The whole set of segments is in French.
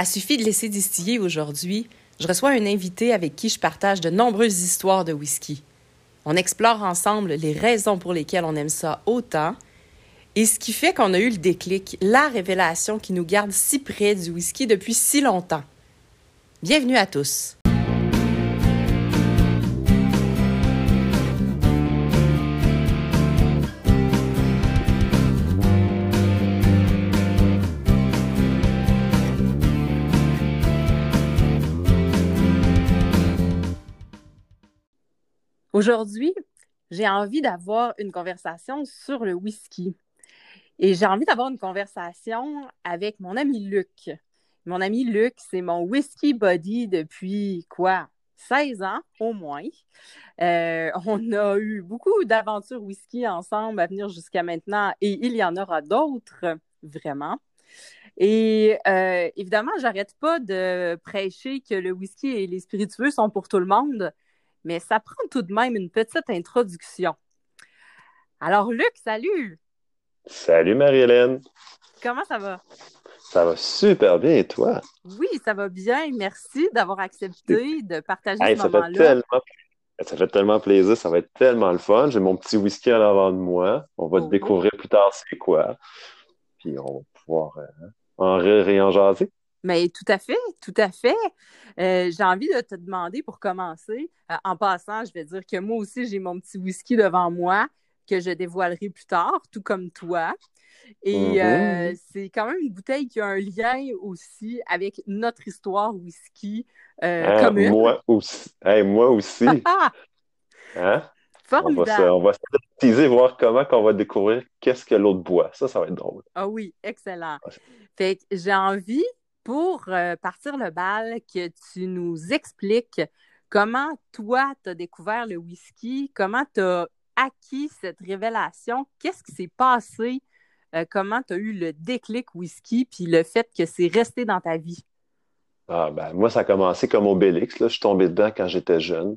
À suffit de laisser distiller aujourd'hui, je reçois un invité avec qui je partage de nombreuses histoires de whisky. On explore ensemble les raisons pour lesquelles on aime ça autant et ce qui fait qu'on a eu le déclic, la révélation qui nous garde si près du whisky depuis si longtemps. Bienvenue à tous. Aujourd'hui, j'ai envie d'avoir une conversation sur le whisky. Et j'ai envie d'avoir une conversation avec mon ami Luc. Mon ami Luc, c'est mon whisky buddy depuis quoi? 16 ans au moins. Euh, on a eu beaucoup d'aventures whisky ensemble à venir jusqu'à maintenant et il y en aura d'autres, vraiment. Et euh, évidemment, j'arrête pas de prêcher que le whisky et les spiritueux sont pour tout le monde mais ça prend tout de même une petite introduction. Alors, Luc, salut! Salut Marie-Hélène! Comment ça va? Ça va super bien et toi? Oui, ça va bien. Merci d'avoir accepté de partager ce moment-là. Ça fait tellement plaisir, ça va être tellement le fun. J'ai mon petit whisky en avant de moi. On va oh, découvrir plus tard c'est quoi. Puis on va pouvoir euh, en rire et en jaser. Mais tout à fait, tout à fait. Euh, j'ai envie de te demander pour commencer. Euh, en passant, je vais dire que moi aussi, j'ai mon petit whisky devant moi que je dévoilerai plus tard, tout comme toi. Et mm-hmm. euh, c'est quand même une bouteille qui a un lien aussi avec notre histoire whisky ah, commune. Moi aussi. moi aussi. hein? Formidable. On va, se, teaser, voir comment on va découvrir qu'est-ce que l'autre boit. Ça, ça va être drôle. Ah oui, excellent. Fait que j'ai envie pour euh, partir le bal, que tu nous expliques comment toi, tu as découvert le whisky, comment tu as acquis cette révélation, qu'est-ce qui s'est passé, euh, comment tu as eu le déclic whisky, puis le fait que c'est resté dans ta vie? Ah ben, moi, ça a commencé comme Obélix. Là. Je suis tombé dedans quand j'étais jeune.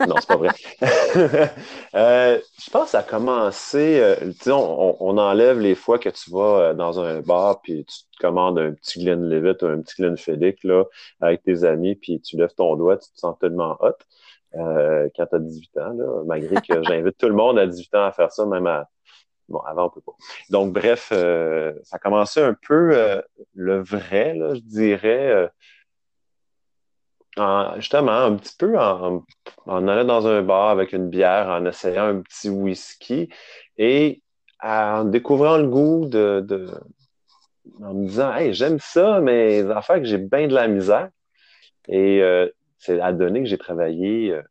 Non, c'est pas vrai. Euh, je pense que ça a commencé, euh, on, on, enlève les fois que tu vas euh, dans un bar puis tu te commandes un petit Glenlivet ou un petit Glenfiddich là, avec tes amis puis tu lèves ton doigt, tu te sens tellement hot quand tu as 18 ans, là, malgré que j'invite tout le monde à 18 ans à faire ça, même à, Bon, avant, on peut pas. Donc, bref, ça a commencé un peu le vrai, là, je dirais, justement, un petit peu en, allant dans un bar avec une bière, en essayant un petit whisky et en découvrant le goût de, en me disant Hey, j'aime ça, mais les affaires que j'ai bien de la misère. Et euh, c'est à donner que j'ai travaillé euh,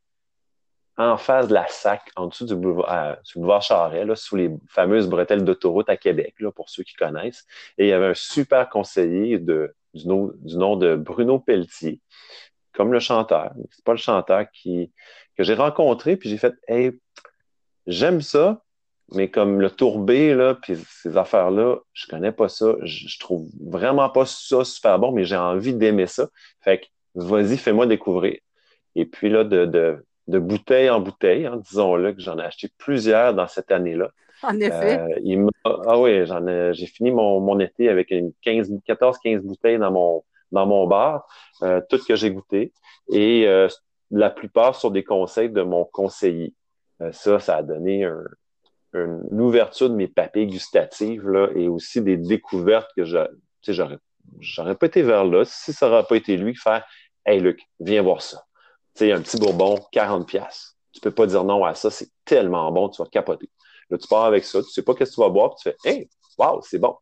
en face de la SAC, en dessous du boulevard, euh, boulevard sous les fameuses bretelles d'autoroute à Québec, là, pour ceux qui connaissent. Et il y avait un super conseiller de, du, nom, du nom de Bruno Pelletier, comme le chanteur. C'est pas le chanteur qui que j'ai rencontré, puis j'ai fait Hey, j'aime ça, mais comme le tourbé, là, puis ces affaires-là, je connais pas ça. Je, trouve vraiment pas ça super bon, mais j'ai envie d'aimer ça. Fait que vas-y, fais-moi découvrir. Et puis là, de, de, de bouteille en bouteille, hein, disons-le, que j'en ai acheté plusieurs dans cette année-là. En effet. Euh, ah oui, j'en ai, j'ai fini mon, mon été avec une 15, 14-15 bouteilles dans mon, dans mon bar, euh, toutes que j'ai goûté, et euh, la plupart sont des conseils de mon conseiller. Euh, ça, ça a donné une ouverture de mes papilles gustatives là, et aussi des découvertes que j'aurais, j'aurais pas été vers là si ça n'aurait pas été lui faire Hey Luc, viens voir ça. Tu sais, un petit bourbon, 40 pièces. Tu peux pas dire non à ça, c'est tellement bon, tu vas capoter. Là, tu pars avec ça, tu sais pas qu'est-ce que tu vas boire, puis tu fais Hey, wow, c'est bon.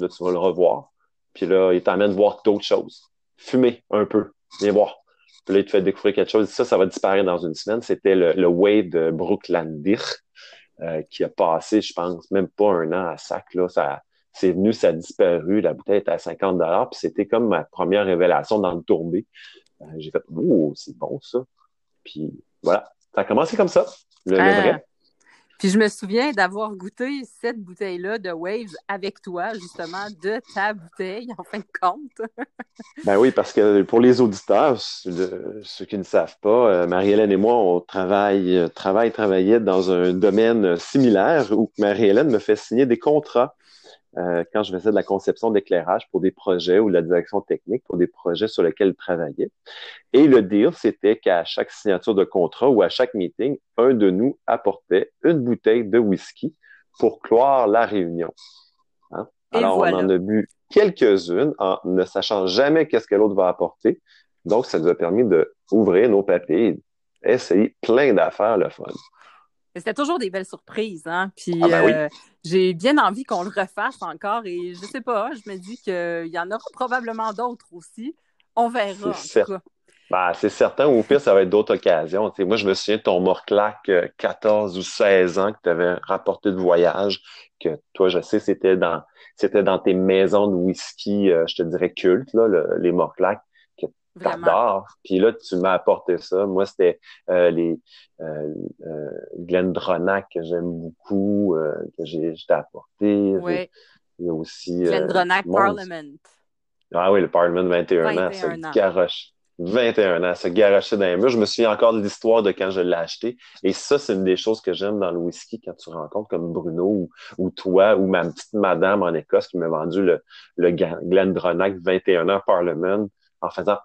Là, tu vas le revoir. Puis là, il t'amène voir d'autres choses. Fumer un peu. Viens voir. Puis là, il te fait découvrir quelque chose. Ça, ça va disparaître dans une semaine. C'était le, le Wave de Brooklandir euh, qui a passé, je pense, même pas un an à sac. Là. Ça, c'est venu, ça a disparu. La bouteille était à 50 Puis c'était comme ma première révélation dans le tourbé. Euh, j'ai fait, oh, c'est bon ça. Puis voilà. Ça a commencé comme ça, le vrai. Puis je me souviens d'avoir goûté cette bouteille-là de Waves avec toi, justement, de ta bouteille, en fin de compte. ben oui, parce que pour les auditeurs, ceux qui ne savent pas, euh, Marie-Hélène et moi, on travaille, euh, travaille, travaillait dans un domaine similaire où Marie-Hélène me fait signer des contrats euh, quand je faisais de la conception d'éclairage pour des projets ou de la direction technique pour des projets sur lesquels il travaillait. Et le deal, c'était qu'à chaque signature de contrat ou à chaque meeting, un de nous apportait une bouteille de whisky pour clore la réunion. Hein? Alors, on en a bu quelques-unes en ne sachant jamais qu'est-ce que l'autre va apporter. Donc, ça nous a permis d'ouvrir nos papiers et essayer plein d'affaires, le fun. C'était toujours des belles surprises, hein? Puis ah ben euh, j'ai bien envie qu'on le refasse encore et je sais pas, je me dis qu'il y en aura probablement d'autres aussi. On verra. C'est certain. Ben, c'est certain, ou au pire, ça va être d'autres occasions. moi, je me souviens de ton morclac 14 euh, ou 16 ans que tu avais rapporté de voyage, que toi, je sais, c'était dans c'était dans tes maisons de whisky, euh, je te dirais culte, là, les morclacs t'adores. Puis là, tu m'as apporté ça. Moi, c'était euh, les euh, euh, Glendronach que j'aime beaucoup, euh, que j'ai apporté. Oui. Il y a aussi... Glendronach Parliament. Ah oui, le Parliament 21, ans. Ça garoche. 21 ans, se garocher dans les murs. Je me souviens encore de l'histoire de quand je l'ai acheté. Et ça, c'est une des choses que j'aime dans le whisky quand tu rencontres comme Bruno ou, ou toi ou ma petite madame en Écosse qui m'a vendu le, le Glendronach 21 ans Parliament en faisant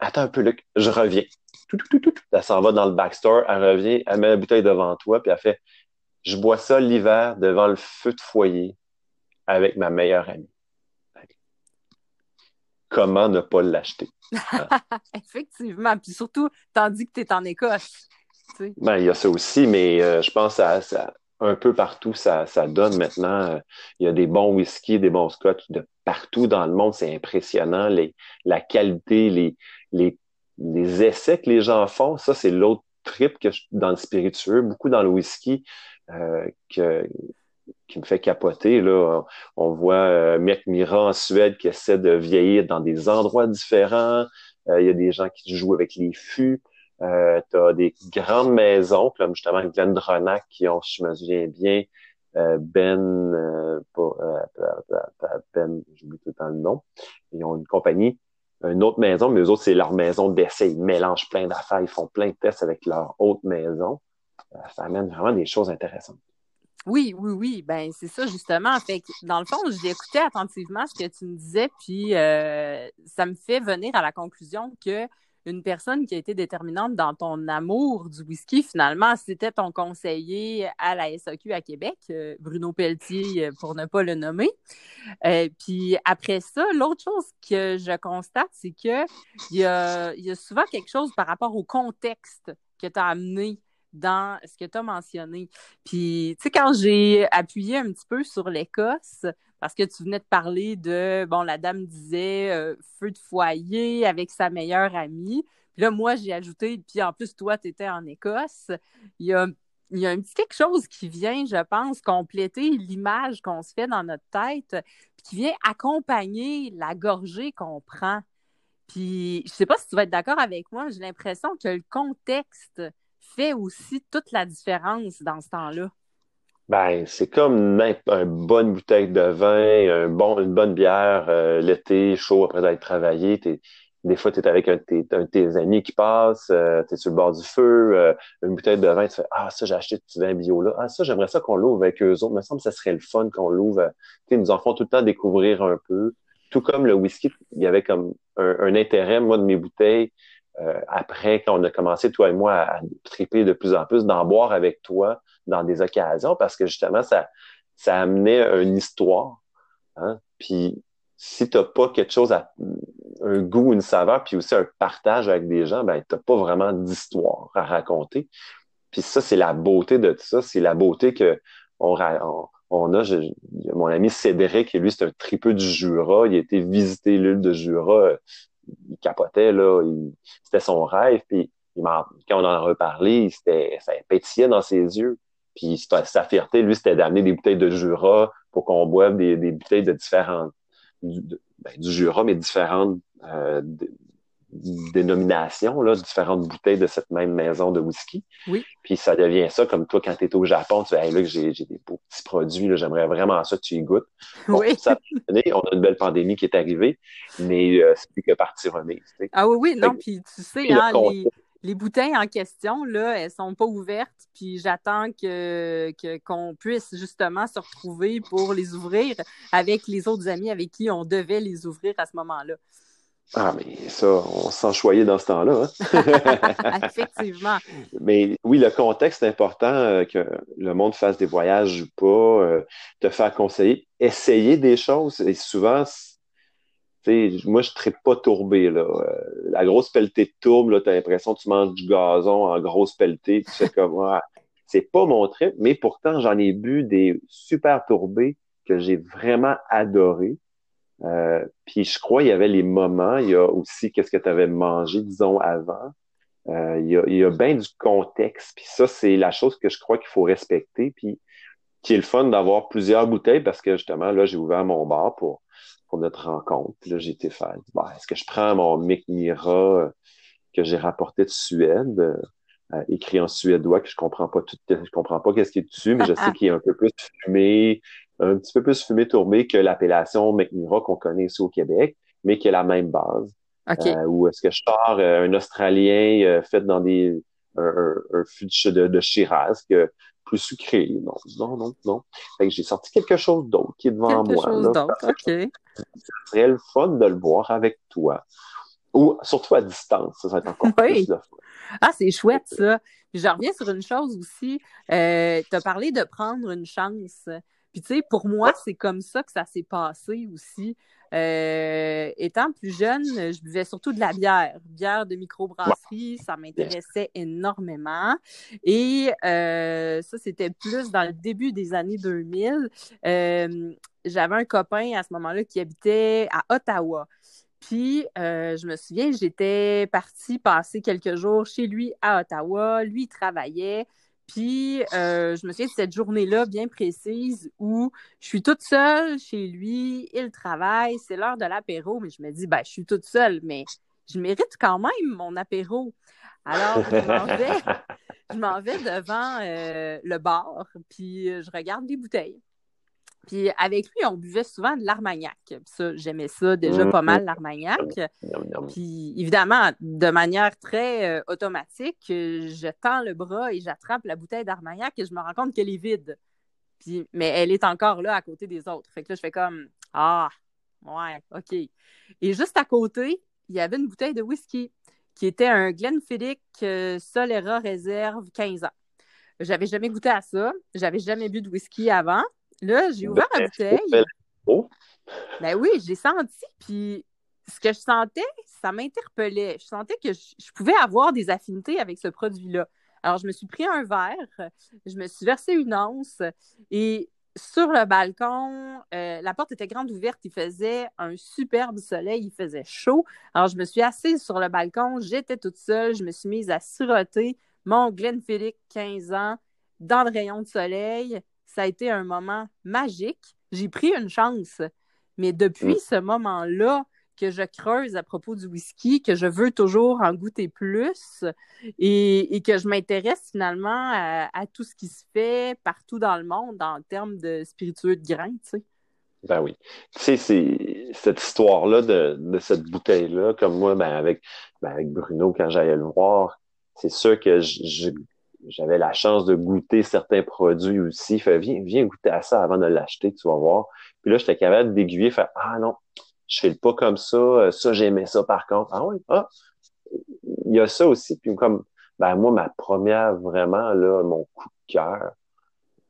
Attends un peu, Luc, je reviens. Tout, tout, tout, elle s'en va dans le backstore, elle revient, elle met la bouteille devant toi, puis elle fait Je bois ça l'hiver devant le feu de foyer avec ma meilleure amie. Comment ne pas l'acheter? Effectivement. Puis surtout, tandis que tu es en Écosse. Ben, il y a ça aussi, mais euh, je pense à ça un peu partout, ça, ça donne maintenant. Euh, il y a des bons whisky, des bons scotch de partout dans le monde. C'est impressionnant. Les, la qualité, les, les, les essais que les gens font, ça, c'est l'autre trip que je, dans le spiritueux, beaucoup dans le whisky euh, que, qui me fait capoter. Là. On voit euh, Mec Mira en Suède qui essaie de vieillir dans des endroits différents. Euh, il y a des gens qui jouent avec les fûts. Euh, tu as des grandes maisons, comme justement Glendronach, qui ont, si je me souviens bien, euh, Ben, euh, euh Ben, j'oublie tout le temps le nom. Ils ont une compagnie, une autre maison, mais eux autres, c'est leur maison d'essai. Ils mélangent plein d'affaires, ils font plein de tests avec leur autre maison. Ça amène vraiment des choses intéressantes. Oui, oui, oui. Ben, c'est ça, justement. Fait dans le fond, j'ai écouté attentivement ce que tu me disais, puis ça me fait venir à la conclusion que une personne qui a été déterminante dans ton amour du whisky, finalement, c'était ton conseiller à la SAQ à Québec, euh, Bruno Pelletier, euh, pour ne pas le nommer. Euh, puis après ça, l'autre chose que je constate, c'est qu'il y y a souvent quelque chose par rapport au contexte que tu as amené dans ce que tu as mentionné. Puis, tu sais, quand j'ai appuyé un petit peu sur l'Écosse, parce que tu venais de parler de, bon, la dame disait euh, feu de foyer avec sa meilleure amie. Puis là, moi, j'ai ajouté, puis en plus, toi, tu étais en Écosse. Il y a, un petit quelque chose qui vient, je pense, compléter l'image qu'on se fait dans notre tête, puis qui vient accompagner la gorgée qu'on prend. Puis, je sais pas si tu vas être d'accord avec moi, j'ai l'impression que le contexte fait aussi toute la différence dans ce temps-là. Ben, c'est comme une, bonne bouteille de vin, un bon, une bonne bière euh, l'été, chaud après d'être travaillé. des fois, tu es avec un, de tes amis qui passe, euh, tu es sur le bord du feu, euh, une bouteille de vin, tu fais Ah, ça, j'ai acheté du vin bio là. Ah, ça, j'aimerais ça qu'on l'ouvre avec eux autres. Il me semble que ça serait le fun qu'on l'ouvre. Ils nous en font tout le temps découvrir un peu. Tout comme le whisky, il y avait comme un, intérêt, moi, de mes bouteilles. après, quand on a commencé, toi et moi, à, à triper de plus en plus, d'en boire avec toi, dans des occasions parce que justement, ça, ça amenait une histoire. Hein? Puis si tu n'as pas quelque chose à un goût, une saveur, puis aussi un partage avec des gens, ben, tu n'as pas vraiment d'histoire à raconter. Puis ça, c'est la beauté de tout ça. C'est la beauté que on, on, a. mon ami Cédric, lui, c'est un tripeux du Jura. Il a été visiter l'île de Jura. Il capotait, là. C'était son rêve. Puis quand on en a reparlé, ça pétillait dans ses yeux. Puis sa fierté, lui, c'était d'amener des bouteilles de Jura pour qu'on boive des, des, bouteilles de différentes, du, ben, du Jura, mais différentes euh, dénominations, là, différentes bouteilles de cette même maison de whisky. Oui. Puis ça devient ça, comme toi, quand tu es au Japon, tu dis, hey, là, j'ai, j'ai des beaux petits produits, là, j'aimerais vraiment ça que tu y goûtes. oui. Ça on a une belle pandémie qui est arrivée, mais euh, c'est plus que partie remise. Ah oui, oui, non, puis tu sais, hein, les, les bouteilles en question, là, elles sont pas ouvertes, puis j'attends que, qu'on puisse justement se retrouver pour les ouvrir avec les autres amis avec qui on devait les ouvrir à ce moment-là. Ah, mais ça, on s'en choyait dans ce temps-là. Hein? Effectivement. Mais oui, le contexte est important, euh, que le monde fasse des voyages ou pas, euh, te faire conseiller, essayer des choses. Et souvent, moi, je ne pas tourbé. Là. Euh, la grosse pelletée tourbe, tu as l'impression que tu manges du gazon en grosse pelletée. Tu sais comme, c'est pas mon trip, mais pourtant, j'en ai bu des super tourbés que j'ai vraiment adoré. Euh, puis je crois qu'il y avait les moments, il y a aussi qu'est-ce que tu avais mangé, disons, avant. Euh, il, y a, il y a bien du contexte. Puis ça, c'est la chose que je crois qu'il faut respecter. Puis qui est le fun d'avoir plusieurs bouteilles parce que justement, là, j'ai ouvert mon bar pour, pour notre rencontre. Puis là, j'ai été faire, est-ce que je prends mon Mira euh, que j'ai rapporté de Suède, écrit en suédois, que je comprends pas tout, je comprends pas qu'est-ce qui est dessus, mais je sais qu'il est un peu plus fumé, un petit peu plus fumé tourné que l'appellation McMira qu'on connaît ici au Québec, mais qui a la même base. Euh, ou est-ce que je sors euh, un Australien euh, fait dans des un, un, fût de, de Shiraz que plus sucré. Non, non, non, non. Fait que j'ai sorti quelque chose d'autre qui est devant quelque moi. Chose d'autre, OK. Ça serait le fun de le boire avec toi. Ou surtout à distance, ça, va être encore plus fun. Ah, c'est chouette, ça. je reviens sur une chose aussi. Euh, tu as parlé de prendre une chance. Puis, tu sais, pour moi, c'est comme ça que ça s'est passé aussi. Euh, étant plus jeune, je buvais surtout de la bière, bière de microbrasserie, ça m'intéressait énormément. Et euh, ça, c'était plus dans le début des années 2000. Euh, j'avais un copain à ce moment-là qui habitait à Ottawa. Puis, je me souviens, j'étais partie passer quelques jours chez lui à Ottawa. Lui, il travaillait. Puis, euh, je me souviens de cette journée-là bien précise où je suis toute seule chez lui, il travaille, c'est l'heure de l'apéro, mais je me dis, ben, je suis toute seule, mais je mérite quand même mon apéro. Alors, je m'en vais, je m'en vais devant euh, le bar, puis je regarde les bouteilles. Puis avec lui, on buvait souvent de l'armagnac. Ça, j'aimais ça déjà pas mal, l'armagnac. Puis évidemment, de manière très euh, automatique, je tends le bras et j'attrape la bouteille d'armagnac et je me rends compte qu'elle est vide. Puis, mais elle est encore là à côté des autres. Fait que là, je fais comme Ah, ouais, OK. Et juste à côté, il y avait une bouteille de whisky qui était un Glenfiddich euh, Solera Réserve 15 ans. J'avais jamais goûté à ça. J'avais jamais bu de whisky avant. Là, j'ai ouvert la bouteille. Ben oui, j'ai senti, puis ce que je sentais, ça m'interpellait. Je sentais que je, pouvais avoir des affinités avec ce produit-là. Alors, je me suis pris un verre, je me suis versé une once et sur le balcon, euh, la porte était grande ouverte, il faisait un superbe soleil, il faisait chaud. Alors, je me suis assise sur le balcon, j'étais toute seule, je me suis mise à siroter mon Glenfiddich 15 ans dans le rayon de soleil ça a été un moment magique. J'ai pris une chance. Mais depuis mm. ce moment-là, que je creuse à propos du whisky, que je veux toujours en goûter plus et, que je m'intéresse finalement à, tout ce qui se fait partout dans le monde en termes de spiritueux de grain, tu sais. Ben oui. Tu sais, c'est cette histoire-là de, cette bouteille-là, comme moi, ben avec, ben avec Bruno, quand j'allais le voir, c'est sûr que je, j'avais la chance de goûter certains produits aussi. Fait, viens, viens goûter à ça avant de l'acheter, tu vas voir. Puis là, j'étais capable d'aiguiller, faire Ah non, je fais pas comme ça, euh, ça, j'aimais ça par contre. Ah oui, ah, il y a ça aussi. Puis comme ben moi, ma première vraiment, là, mon coup de cœur,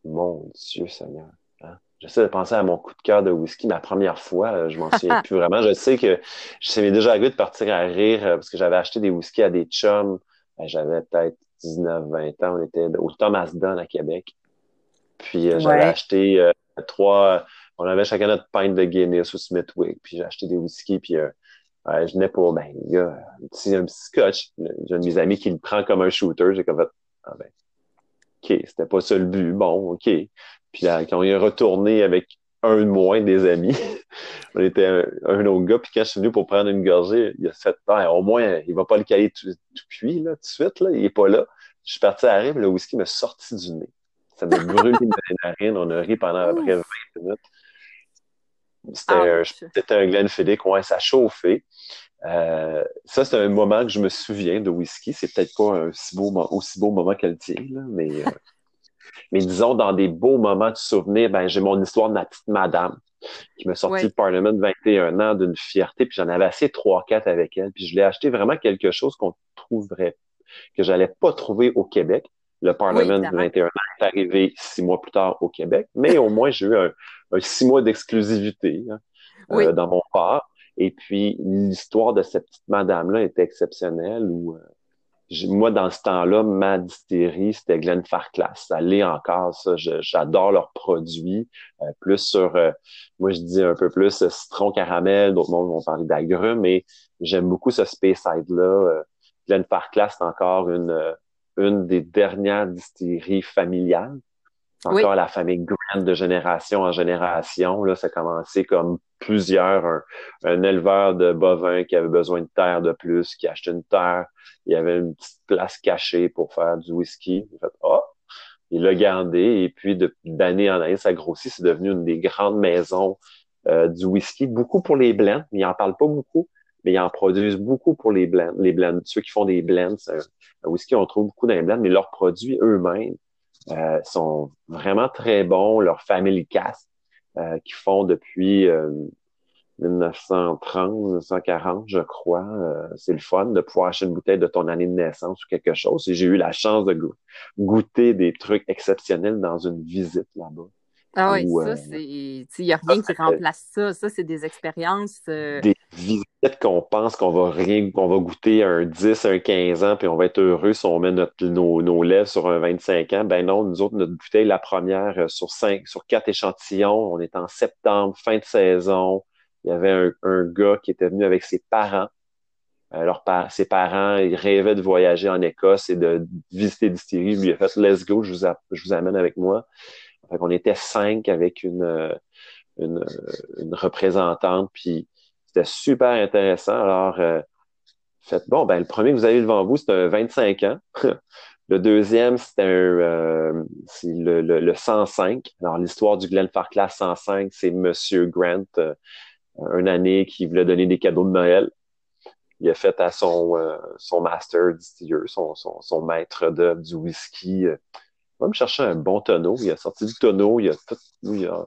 mon Dieu Seigneur. Hein? J'essaie de penser à mon coup de cœur de whisky. Ma première fois, je m'en souviens plus vraiment. Je sais que je savais déjà à de partir à rire euh, parce que j'avais acheté des whisky à des chums. Ben, j'avais peut-être 19, 20 ans, on était au Thomas Dunn à Québec. Puis euh, j'avais acheté euh, trois, on avait chacun notre pint de Guinness au Smithwick, puis j'ai acheté des whisky, puis euh, je venais pour, ben, il y a un petit, un petit scotch. J'ai un de mes amis qui le prend comme un shooter. J'ai comme ah ben, OK, c'était pas ça le but. Bon, OK. Puis là, quand on est retourné avec un de moins des amis. on était un, autre gars, puis quand je suis venu pour prendre une gorgée, il a fait ben, au moins, il va pas le caler tout, cuit, là, tout de suite, là, il est pas là. Je suis parti à rire, le whisky m'a sorti du nez. Ça m'a brûlé les narines, on a ri pendant à peu près 20 minutes. C'était un Glenfiddich, ouais, ça chauffait. Euh, ça, c'est un moment que je me souviens de whisky. C'est peut-être pas un si beau, aussi beau moment qu'elle tient, mais, euh, mais disons, dans des beaux moments de souvenir, ben, j'ai mon histoire de ma petite madame qui m'a sorti Parlement de 21 ans d'une fierté, puis j'en avais assez 3-4 avec elle, puis je l'ai acheté vraiment quelque chose qu'on trouverait, que j'allais pas trouver au Québec. Le Parlement de 21 ans est arrivé six mois plus tard au Québec, mais au moins j'ai eu un, six mois d'exclusivité hein, euh, dans mon bar. Et puis, l'histoire de cette petite madame-là était exceptionnelle où, euh, moi, dans ce temps-là, ma distillerie, c'était Glenfarclas. Ça l'est encore, ça. J'adore leurs produits. Euh, plus sur, euh, moi, je dis un peu plus citron caramel. D'autres mondes vont parler d'agrumes, mais j'aime beaucoup ce Speyside-là. Glenfarclas, c'est encore une, une des dernières distilleries familiales. Encore la famille Grant de génération en génération. Là, ça a commencé comme plusieurs, un, éleveur de bovins qui avait besoin de terre de plus, qui achetait une terre, il y avait une petite place cachée pour faire du whisky. Il a fait, oh! il l'a gardé et puis d'année en année, ça grossit. C'est devenu une des grandes maisons euh, du whisky, beaucoup pour les blends, mais ils en parlent pas beaucoup, mais ils en produisent beaucoup pour les blends. Les blends, ceux qui font des blends, un, un whisky, on trouve beaucoup dans les blends, mais leurs produits eux-mêmes euh, sont vraiment très bons. Leur family cast, euh, qui font depuis 1930, euh, 1940, je crois. Euh, c'est le fun de pouvoir acheter une bouteille de ton année de naissance ou quelque chose. Et j'ai eu la chance de goûter des trucs exceptionnels dans une visite là-bas. Ah oui, ça, c'est. Il n'y a rien qui remplace ça. Ça, c'est des expériences. Des visites qu'on pense qu'on va rien, qu'on va goûter un 10, un 15 ans, puis on va être heureux si on met notre, nos, nos lèvres sur un 25 ans. Ben non, nous autres, notre bouteille, la première sur cinq, sur quatre échantillons, on est en septembre, fin de saison. Il y avait un, un gars qui était venu avec ses parents. Alors, ses parents, ils rêvaient de voyager en Écosse et de visiter distillerie. Il lui a fait Let's go, je vous, je vous amène avec moi. Fait qu'on était cinq avec une, une, une représentante, puis c'était super intéressant. Alors, euh, faites bon, ben le premier que vous avez devant vous, c'est un 25 ans. le deuxième, c'était un euh, le, le, le, 105. Alors, l'histoire du Glenfarclas 105, c'est Monsieur Grant, euh, une année qui voulait donner des cadeaux de Noël. Il a fait à son, son master distilleur, son, son, son maître de, du whisky, va me chercher un bon tonneau. Il a sorti du tonneau, il a tout, il a,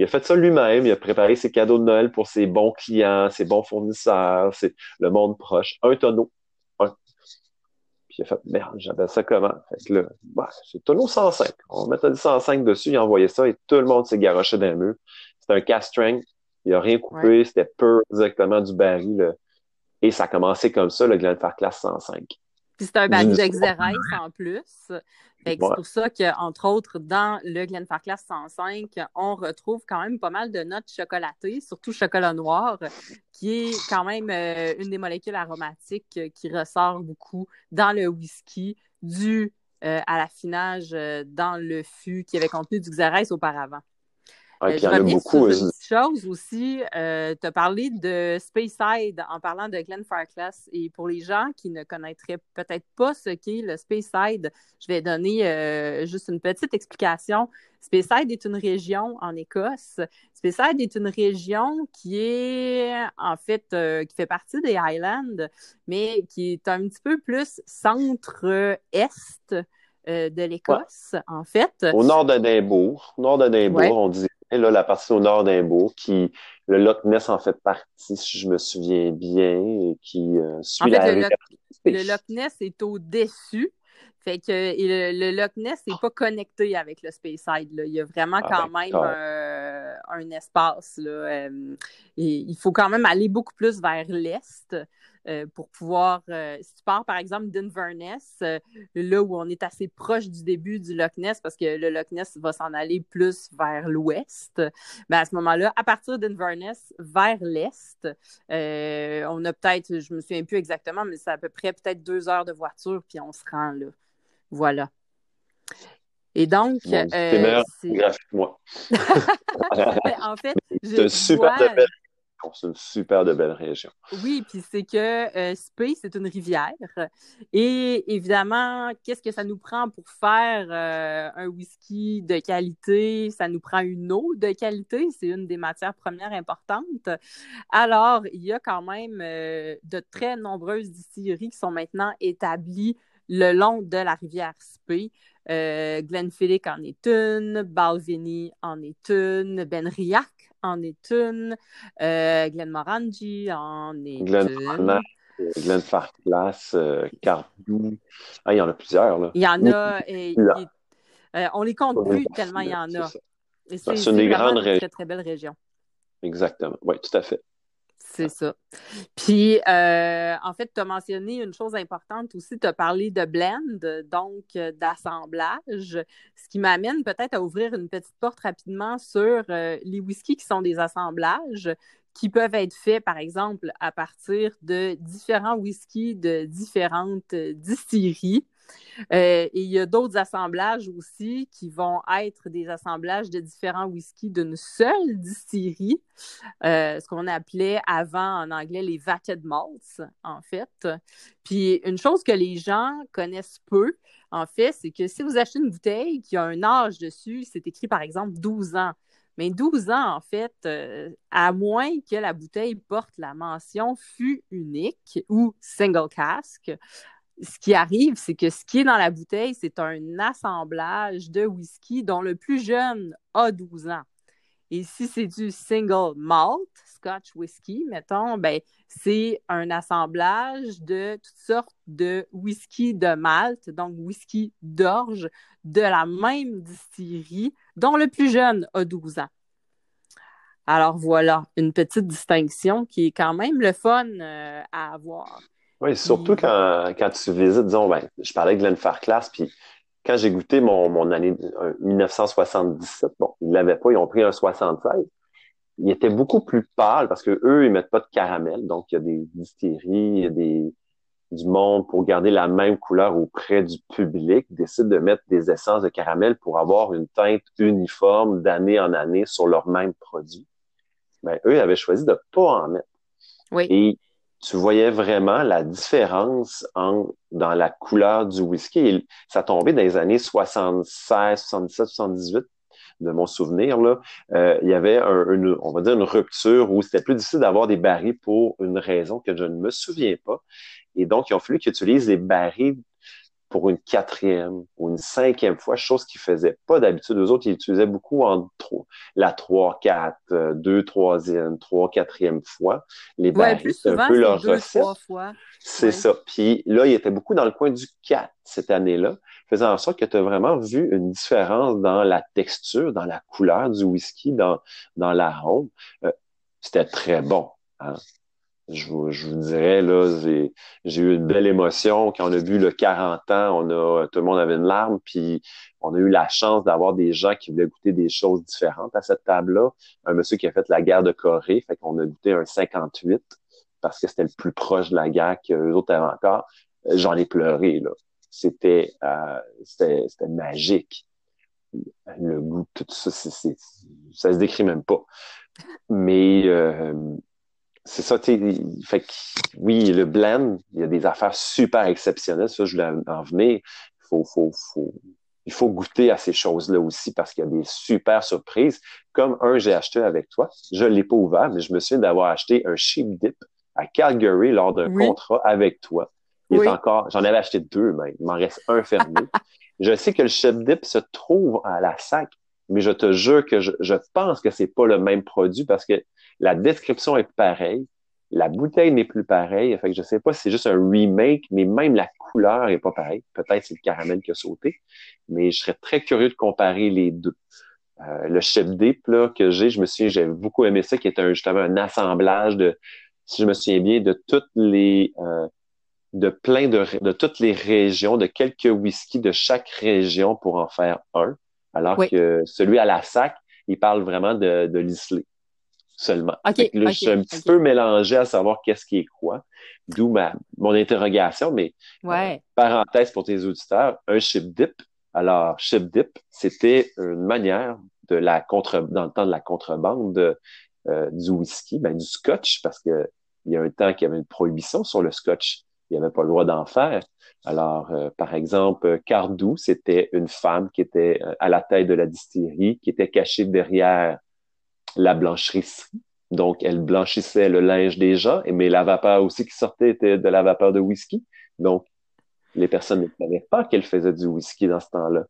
il a fait ça lui-même. Il a préparé ses cadeaux de Noël pour ses bons clients, ses bons fournisseurs, c'est le monde proche. Un tonneau. Un. Puis il a fait, merde, j'appelle ça comment? Fait que là, bah, c'est tonneau 105. On mettait du 105 dessus, il a envoyé ça et tout le monde s'est garoché d'un mur. C'était un cast strength. Il a rien coupé, c'était pur directement du baril. Et ça a commencé comme ça, le Glenfarclas 105. Puis c'est un baril d'Exerès en plus. C'est pour ça qu'entre autres, dans le Glenfarclas 105, on retrouve quand même pas mal de notes chocolatées, surtout chocolat noir, qui est quand même euh, une des molécules aromatiques qui ressort beaucoup dans le whisky dû euh, à l'affinage euh, dans le fût qui avait contenu du xérès auparavant. Euh, je reviens beaucoup, sur une chose aussi. Euh, tu as parlé de Speyside en parlant de Glenn Farclas. Et pour les gens qui ne connaîtraient peut-être pas ce qu'est le Speyside, je vais donner euh, juste une petite explication. Speyside est une région en Écosse. Speyside est une région qui est, en fait, qui fait partie des Highlands, mais qui est un petit peu plus centre-est de l'Écosse, en fait. Au nord d'Edimbourg. Nord d'Edimbourg, on dit là, la partie au nord d'Imbourg, qui le Loch Ness en fait partie, si je me souviens bien, et qui euh, suit la le, le Loch Ness est au-dessus. Fait que le, Loch Ness n'est pas connecté avec le Speyside. Il y a vraiment ah, quand même un, espace. Là. Euh, il faut quand même aller beaucoup plus vers l'est. Euh, pour pouvoir, euh, si tu pars par exemple d'Inverness, euh, là où on est assez proche du début du Loch Ness, parce que le Loch Ness va s'en aller plus vers l'ouest, ben à ce moment-là, à partir d'Inverness vers l'est, on a peut-être, je me souviens plus exactement, mais c'est à peu près peut-être deux heures de voiture, puis on se rend là. Voilà. Et donc, c'est meilleur moi. en fait, je super c'est une super de belle région. Oui, puis c'est que euh, Spey, c'est une rivière. Et évidemment, qu'est-ce que ça nous prend pour faire euh, un whisky de qualité? Ça nous prend une eau de qualité. C'est une des matières premières importantes. Alors, il y a quand même euh, de très nombreuses distilleries qui sont maintenant établies le long de la rivière Spey. Euh, Glenfiddich en est une, Balvenie en est une, Benriac en est une, euh, Glenmorangie en est Glen une. Glenfarclas, euh, Cardou. Ah, il y en a plusieurs. Là. Il y en a. Et, et, euh, on les compte plus tellement il y en a. C'est une des grandes régions. très, très belle région. Exactement. Oui, tout à fait. C'est ça. Puis, euh, en fait, tu as mentionné une chose importante aussi, tu as parlé de blend, donc euh, d'assemblage, ce qui m'amène peut-être à ouvrir une petite porte rapidement sur euh, les whiskies qui sont des assemblages qui peuvent être faits, par exemple, à partir de différents whiskies de différentes distilleries. Euh, et il y a d'autres assemblages aussi qui vont être des assemblages de différents whiskies d'une seule distillerie, euh, ce qu'on appelait avant en anglais les vatted malts, en fait. Puis une chose que les gens connaissent peu, en fait, c'est que si vous achetez une bouteille qui a un âge dessus, c'est écrit par exemple 12 ans. Mais 12 ans, en fait, euh, à moins que la bouteille porte la mention fût unique ou single cask, ce qui arrive, c'est que ce qui est dans la bouteille, c'est un assemblage de whisky dont le plus jeune a 12 ans. Et si c'est du single malt, Scotch whisky, mettons, ben, c'est un assemblage de toutes sortes de whisky de malt, donc whisky d'orge, de la même distillerie, dont le plus jeune a 12 ans. Alors voilà, une petite distinction qui est quand même le fun euh, à avoir. Oui, surtout quand, quand tu visites, disons, ben, je parlais de Glenfarclas, puis quand j'ai goûté mon, mon année 1977, bon, ils l'avaient pas, ils ont pris un 76. Il était beaucoup plus pâle parce que eux, ils mettent pas de caramel. Donc, il y a des distilleries, il y a des, du monde pour garder la même couleur auprès du public, décident de mettre des essences de caramel pour avoir une teinte uniforme d'année en année sur leur même produit. Ben, eux, ils avaient choisi de pas en mettre. Oui. Et tu voyais vraiment la différence en, dans la couleur du whisky. Ça tombait dans les années 76, 77, 78 de mon souvenir, là, euh, il y avait un, une, on va dire une rupture où c'était plus difficile d'avoir des barils pour une raison que je ne me souviens pas. Et donc, il a fallu qu'ils utilisent des barils pour une quatrième ou une cinquième fois, chose qu'ils faisaient pas d'habitude. Eux autres, ils utilisaient beaucoup en la 3, 4, 2, 3e, 3, 4e fois. Les barils, c'est un peu leur recette. C'est ouais. ça. Puis là, il était beaucoup dans le coin du 4 cette année-là, faisant en sorte que tu as vraiment vu une différence dans la texture, dans la couleur du whisky, dans, dans l'arôme. Euh, C'était très bon. Hein? Je vous, je vous dirais, là, j'ai eu une belle émotion quand on a vu le 40 ans, on a, tout le monde avait une larme, puis on a eu la chance d'avoir des gens qui voulaient goûter des choses différentes à cette table-là. Un monsieur qui a fait la guerre de Corée, fait qu'on a goûté un 58 parce que c'était le plus proche de la guerre qu'eux autres avaient encore. J'en ai pleuré, là. C'était, euh, c'était, magique. Le goût, tout ça, c'est, c'est, ça se décrit même pas. Mais, euh, c'est ça, tu sais, fait que, oui, le blend, il y a des affaires super exceptionnelles, ça, je voulais en venir. Il faut, faut, faut, il faut goûter à ces choses-là aussi parce qu'il y a des super surprises. Comme un j'ai acheté avec toi, je l'ai pas ouvert, mais je me souviens d'avoir acheté un Sheep Dip à Calgary lors d'un oui. contrat avec toi. Il oui. est encore, j'en avais acheté deux même, il m'en reste un fermé. je sais que le Sheep Dip se trouve à la sac, mais je te jure que je, je pense que c'est pas le même produit parce que la description est pareille. La bouteille n'est plus pareille. Fait que je sais pas si c'est juste un remake, mais même la couleur est pas pareille. Peut-être c'est le caramel qui a sauté. Mais je serais très curieux de comparer les deux. Euh, le chef dip là, que j'ai, je me souviens, j'ai beaucoup aimé ça, qui est un, justement un assemblage de, si je me souviens bien, de toutes les euh, de plein de, de toutes les régions, de quelques whiskies de chaque région pour en faire un. Alors oui. que celui à la sac, il parle vraiment de, de seulement. Okay, là, okay, je suis un petit okay. peu mélangé à savoir qu'est-ce qui est quoi, d'où ma mon interrogation, mais ouais. euh, parenthèse pour tes auditeurs, un chip dip. Alors, chip dip, c'était une manière de la contre dans le temps de la contrebande de euh, du whisky, ben, du scotch, parce que il y a un temps qu'il y avait une prohibition sur le scotch. Il n'y avait pas le droit d'en faire. Alors, euh, par exemple, Cardou, c'était une femme qui était à la tête de la distillerie, qui était cachée derrière la blanchisserie. Donc, elle blanchissait le linge des gens, mais la vapeur aussi qui sortait était de la vapeur de whisky. Donc, les personnes ne savaient pas qu'elle faisait du whisky dans ce temps-là.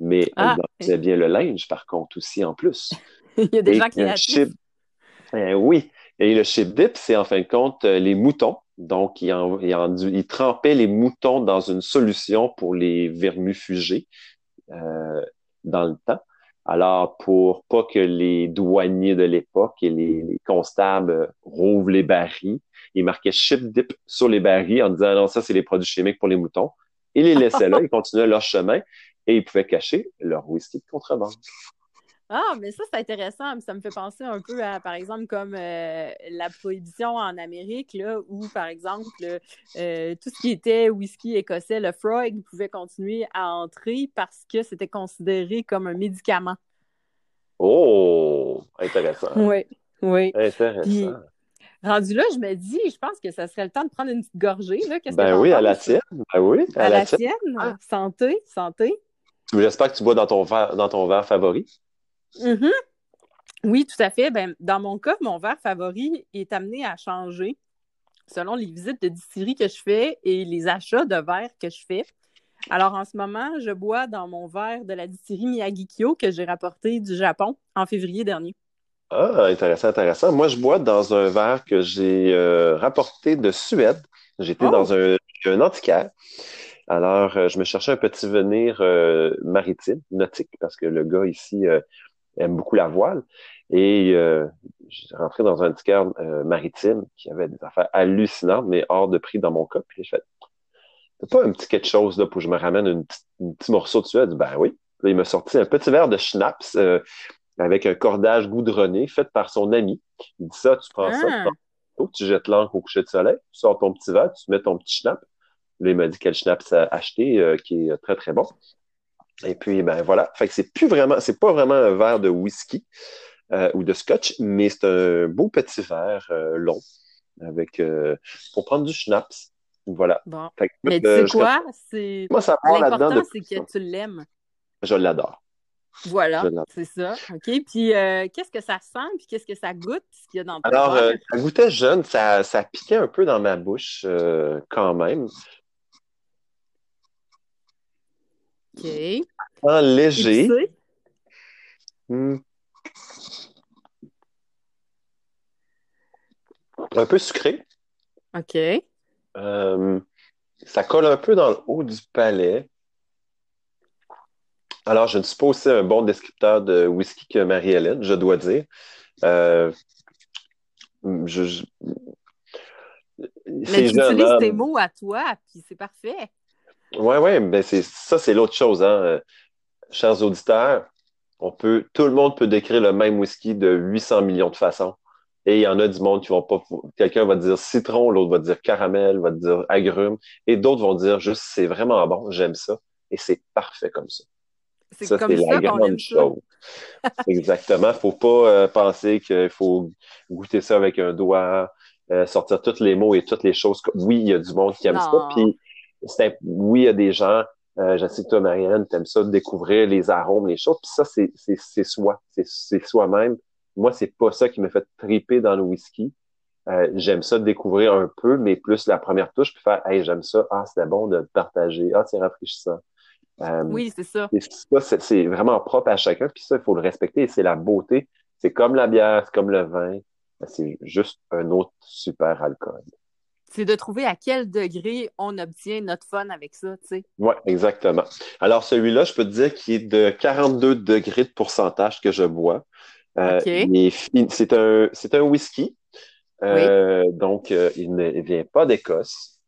Mais elle ah, blanchissait bien le linge, par contre, aussi en plus. Il y a des gens qui chip... Eh oui. Et le chip dip, c'est en fin de compte euh, les moutons. Donc, il, en, il, trempait les moutons dans une solution pour les vermifuger euh, dans le temps. Alors, pour pas que les douaniers de l'époque et les, constables rouvrent les barils, ils marquaient chip dip sur les barils en disant non, ça, c'est les produits chimiques pour les moutons. Ils les laissaient là, ils continuaient leur chemin et ils pouvaient cacher leur whisky de contrebande. Ah, mais ça, c'est intéressant. Ça me fait penser un peu à, par exemple, comme euh, la prohibition en Amérique, là, où, par exemple, euh, tout ce qui était whisky écossais, le Freud pouvait continuer à entrer parce que c'était considéré comme un médicament. Oh, intéressant. Oui, oui. Intéressant. rendu là, je me dis, je pense que ça serait le temps de prendre une petite gorgée. Là. Ben oui, à la tienne. Ben oui, à, la, tienne? Santé, santé. J'espère que tu bois dans ton verre, dans ton verre favori. Mm-hmm. Oui, tout à fait. Ben, dans mon cas, mon verre favori est amené à changer selon les visites de distillerie que je fais et les achats de verre que je fais. Alors, en ce moment, je bois dans mon verre de la distillerie Miyagikyo que j'ai rapporté du Japon en février dernier. Ah, intéressant, intéressant. Moi, je bois dans un verre que j'ai euh, rapporté de Suède. J'étais dans oh! un, un antiquaire. Alors, euh, je me cherchais un petit venir euh, maritime, nautique, parce que le gars ici aime beaucoup la voile. Et euh, j'ai rentré dans un ticket euh, maritime qui avait des affaires hallucinantes, mais hors de prix dans mon cas. Puis j'ai fait, c'est pas un petit quelque chose là, pour que je me ramène une, un petit morceau dessus. Elle dit, ben oui. il m'a sorti un petit verre de schnapps euh, avec un cordage goudronné fait par son ami. Il dit ça, tu prends ça, tu, ah. tu jettes l'encre au coucher de soleil, tu sors ton petit verre, tu mets ton petit schnapp. Là, il m'a dit quel schnapp ça a acheté, qui est très, très bon. Et puis, ben voilà. Fait que c'est plus vraiment, c'est pas vraiment un verre de whisky euh, ou de scotch, mais c'est un beau petit verre euh, long avec euh, pour prendre du schnapps. Voilà. Bon. mais tu sais quoi? C'est... Moi, ça L'important, c'est que tu l'aimes. Je l'adore. Voilà, c'est ça. OK. Puis, qu'est-ce que ça sent? Puis, qu'est-ce que ça goûte? Ce qu'il y a dans Alors, ça goûtait jeune. Ça, ça piquait un peu dans ma bouche quand même. OK. Un léger. Hmm. Un peu sucré. OK. Euh, ça colle un peu dans le haut du palais. Alors, je ne suis pas aussi un bon descripteur de whisky que Marie-Hélène, je dois dire. Euh, je, Mais tu utilises tes mots à toi, puis c'est parfait. Oui, oui, ben c'est ça, c'est l'autre chose, hein. Euh, chers auditeurs, on peut, tout le monde peut décrire le même whisky de 800 millions de façons. Et il y en a du monde qui vont pas, quelqu'un va dire citron, l'autre va dire caramel, va dire agrumes, et d'autres vont dire juste c'est vraiment bon, j'aime ça, et c'est parfait comme ça. C'est comme ça la grande chose. Exactement. Faut pas euh, penser qu'il faut goûter ça avec un doigt, euh, sortir tous les mots et toutes les choses. Oui, il y a du monde qui aime ça. Puis oui, il y a des gens, euh, je sais que toi, Marianne, t'aimes ça, découvrir les arômes, les choses, puis ça, c'est, c'est, c'est soi, c'est, c'est soi-même. Moi, c'est pas ça qui me fait triper dans le whisky. Euh, j'aime ça de découvrir un peu, mais plus la première touche, puis faire, hey, j'aime ça, ah, c'est bon de partager, ah, c'est rafraîchissant. Euh, oui, c'est ça. ça c'est, vraiment propre à chacun, puis ça, il faut le respecter, et c'est la beauté. C'est comme la bière, c'est comme le vin, c'est juste un autre super alcool c'est de trouver à quel degré on obtient notre fun avec ça, tu sais. Oui, exactement. Alors, celui-là, je peux te dire qu'il est de 42 degrés de pourcentage que je bois. Euh, c'est un, un whisky. Euh, donc, euh, il ne vient pas d'Écosse.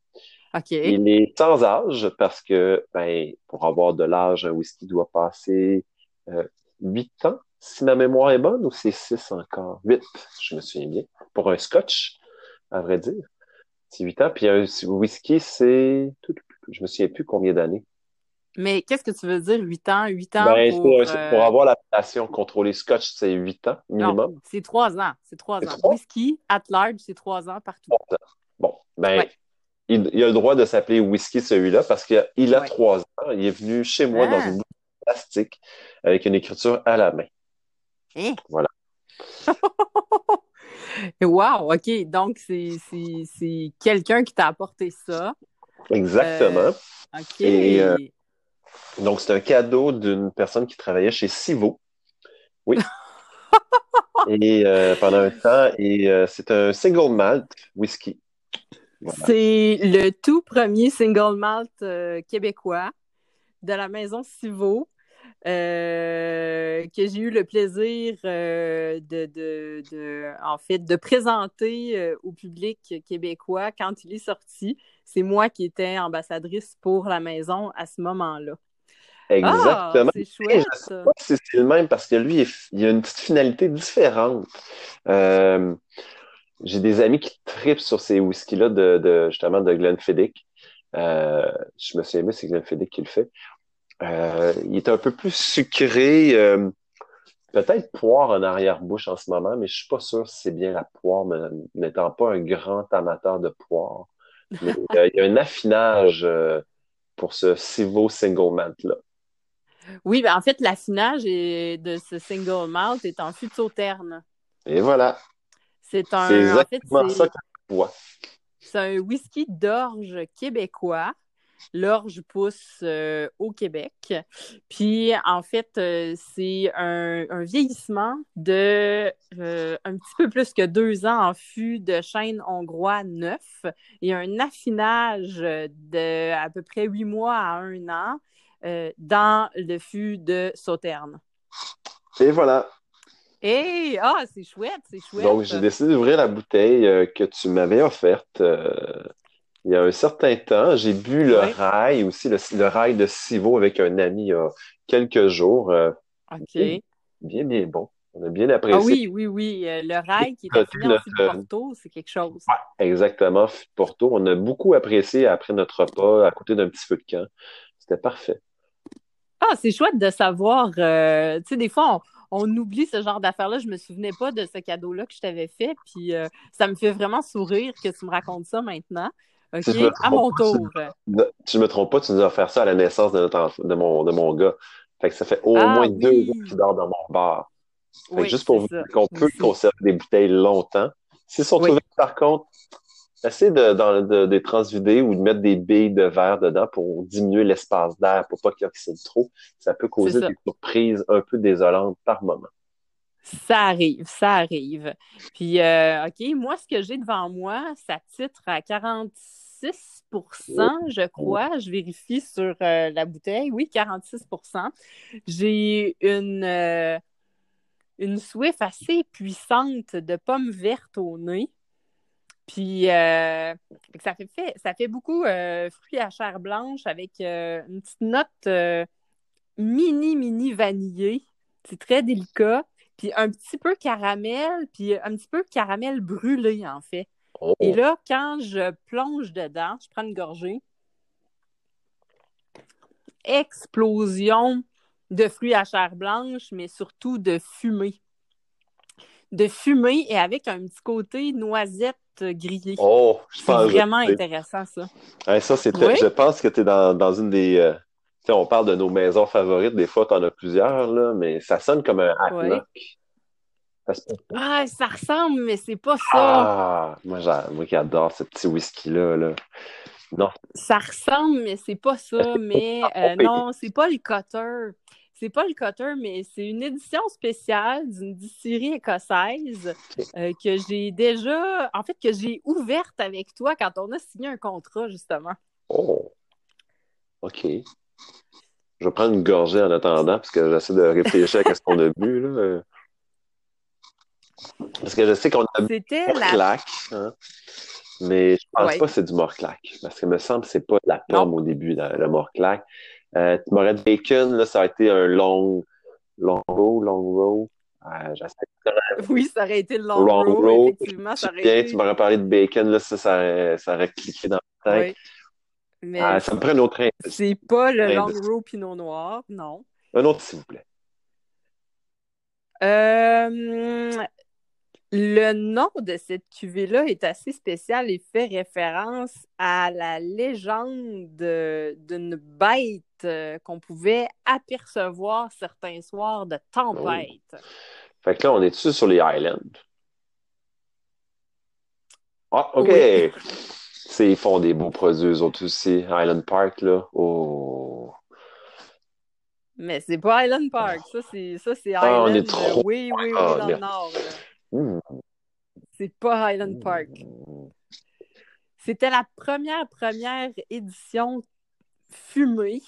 OK. Il est sans âge parce que, ben, pour avoir de l'âge, un whisky doit passer 8 ans, si ma mémoire est bonne, ou c'est 6 encore? 8, je me souviens bien, pour un scotch, à vrai dire. C'est 8 ans. Puis un whisky, c'est. Je me souviens plus combien d'années. Mais qu'est-ce que tu veux dire, 8 ans? 8 ans Ben, pour... pour, euh, pour avoir l'appellation contrôlée Scotch, c'est 8 ans minimum. C'est 3 ans. C'est 3 C'est ans. trois? Whisky, at large, c'est 3 ans partout. Bon, ben, Ouais. il, il a le droit de s'appeler whisky celui-là parce qu'il a, il a Ouais. trois ans. Il est venu chez moi dans Ah. une bouteille plastique avec une écriture à la main. Hein? Voilà. wow, OK. Donc, c'est quelqu'un qui t'a apporté ça. Exactement. OK. Et, euh, Donc, c'est un cadeau d'une personne qui travaillait chez Sivo. Oui. et euh, pendant un temps, et euh, c'est un single malt whisky. Voilà. C'est le tout premier single malt euh, québécois de la maison Sivo euh, que j'ai eu le plaisir euh, de, de, de- en fait, de présenter euh, au public québécois quand il est sorti. C'est moi qui étais ambassadrice pour la maison à ce moment-là. Exactement. Ah, c'est chouette. Je sais pas si c'est le même parce que lui, il a une petite finalité différente. Euh, j'ai des amis qui tripent sur ces whiskies-là de, de, justement de Glenfiddich. Euh, je me souviens c'est Glenfiddich qui le fait. Euh, il est un peu plus sucré, euh, peut-être poire en arrière-bouche en ce moment, mais je suis pas sûr si c'est bien la poire, n'étant pas un grand amateur de poire. Mais euh, il y a un affinage pour ce Civo Single Malt-là. Oui, ben, en fait, l'affinage de ce single malt est en terne. Et voilà. C'est un, C'est en fait, exactement ça que je vois. C'est un whisky d'orge québécois. L'orge pousse euh, au Québec. Puis, en fait, euh, c'est un, un vieillissement de euh, un petit peu plus que deux ans en fût de chêne hongrois neuf et un affinage de à peu près huit mois à un an dans le fût de Sauterne. Et voilà. Hey! Ah, c'est chouette, c'est chouette. Donc, j'ai décidé d'ouvrir la bouteille que tu m'avais offerte il y a un certain temps. J'ai bu le Oui. rail aussi, le, le rail de Civo avec un ami il y a quelques jours. Euh, OK. bien, bien bon. On a bien Ah apprécié. oui, oui, oui. Euh, Le rail qui est Notre- affiné en de notre- Porto, c'est quelque chose. Exactement, fût de Porto. On a beaucoup apprécié après notre repas à côté d'un petit feu de camp. C'était parfait. Ah, c'est chouette de savoir. euh, tu sais, des fois, on, on oublie ce genre d'affaires-là. Je me souvenais pas de ce cadeau-là que je t'avais fait. Puis euh, ça me fait vraiment sourire que tu me racontes ça maintenant. OK? Si À mon pas, tour. Si je me trompe pas, tu nous as offert ça à la naissance de, notre enf- de, mon, de mon gars. Fait que ça fait au Ah moins oui. deux ans qu'il dort dans mon bar. Fait que Oui, juste pour vous dire qu'on peut conserver des bouteilles longtemps. S'ils sont Oui. ouverts, par contre, essayez de, dans, de, de les transvider ou de mettre des billes de verre dedans pour diminuer l'espace d'air, pour pas qu'il oxyde trop. Ça peut causer des surprises un peu désolantes par moment. Ça arrive, ça arrive. Puis, euh, OK, moi, ce que j'ai devant moi, ça titre à 46% je crois. Je vérifie sur euh, la bouteille. Oui, 46% J'ai une, euh, une Swift assez puissante de pommes vertes au nez. Puis, euh, ça fait, fait- ça fait beaucoup euh, fruits à chair blanche avec une petite note mini, mini vanillée. C'est très délicat. Puis un petit peu caramel, puis un petit peu caramel brûlé, en fait. Oh. Et là, quand je plonge dedans, je prends une gorgée. Explosion de fruits à chair blanche, mais surtout de fumée. De fumée et avec un petit côté noisette grillée. Oh, je C'est pense vraiment intéressant, ça. Ouais, ça, c'est très- Oui? Je pense que tu es dans, dans une des. euh, on parle de nos maisons favorites. Des fois, tu en as plusieurs, là, mais ça sonne comme un se peut pas. Ah, ça ressemble, mais c'est pas ça. Ah, moi, qui adore ce petit whisky-là. Là. Non, Ça ressemble, mais c'est pas ça. Mais euh, non, c'est pas le cutter. C'est pas le cutter, mais c'est une édition spéciale d'une distillerie écossaise euh, que j'ai déjà, en fait, que j'ai ouverte avec toi quand on a signé un contrat, justement. Oh, OK. Je vais prendre une gorgée en attendant, parce que j'essaie de réfléchir à ce qu'on a bu. Là. Parce que je sais qu'on a bu la. morclac, hein, mais je pense Ouais. pas que c'est du morclac. Parce que me semble que c'est pas de la pomme au début, le morclac. Euh, tu m'aurais dit bacon, là, ça a été un long, long row, long row. Euh, Oui, ça aurait été le long, Long row, row. effectivement. Ça aurait été... tu m'aurais parlé de bacon, là, ça, ça aurait, ça aurait cliqué dans la tête. Oui. Mais Ah, ça me prend un autre c'est pas le. Long Row Pinot Noir, non. Un autre, s'il vous plaît. Euh, le nom de cette cuvée-là est assez spécial et fait référence à la légende de- d'une bête euh, qu'on pouvait apercevoir certains soirs de tempête. Fait que là, on est dessus sur les Highlands. Ah, OK. Oui. Ils font des beaux produits, eux autres aussi. Highland Park, là. Oh. Mais c'est pas Highland Park, ça c'est ça c'est Ah, on est trop- euh, oui, oui, oui, Ah, dans merde. le nord. Mmh. C'est pas Highland Park. C'était la première, première édition fumée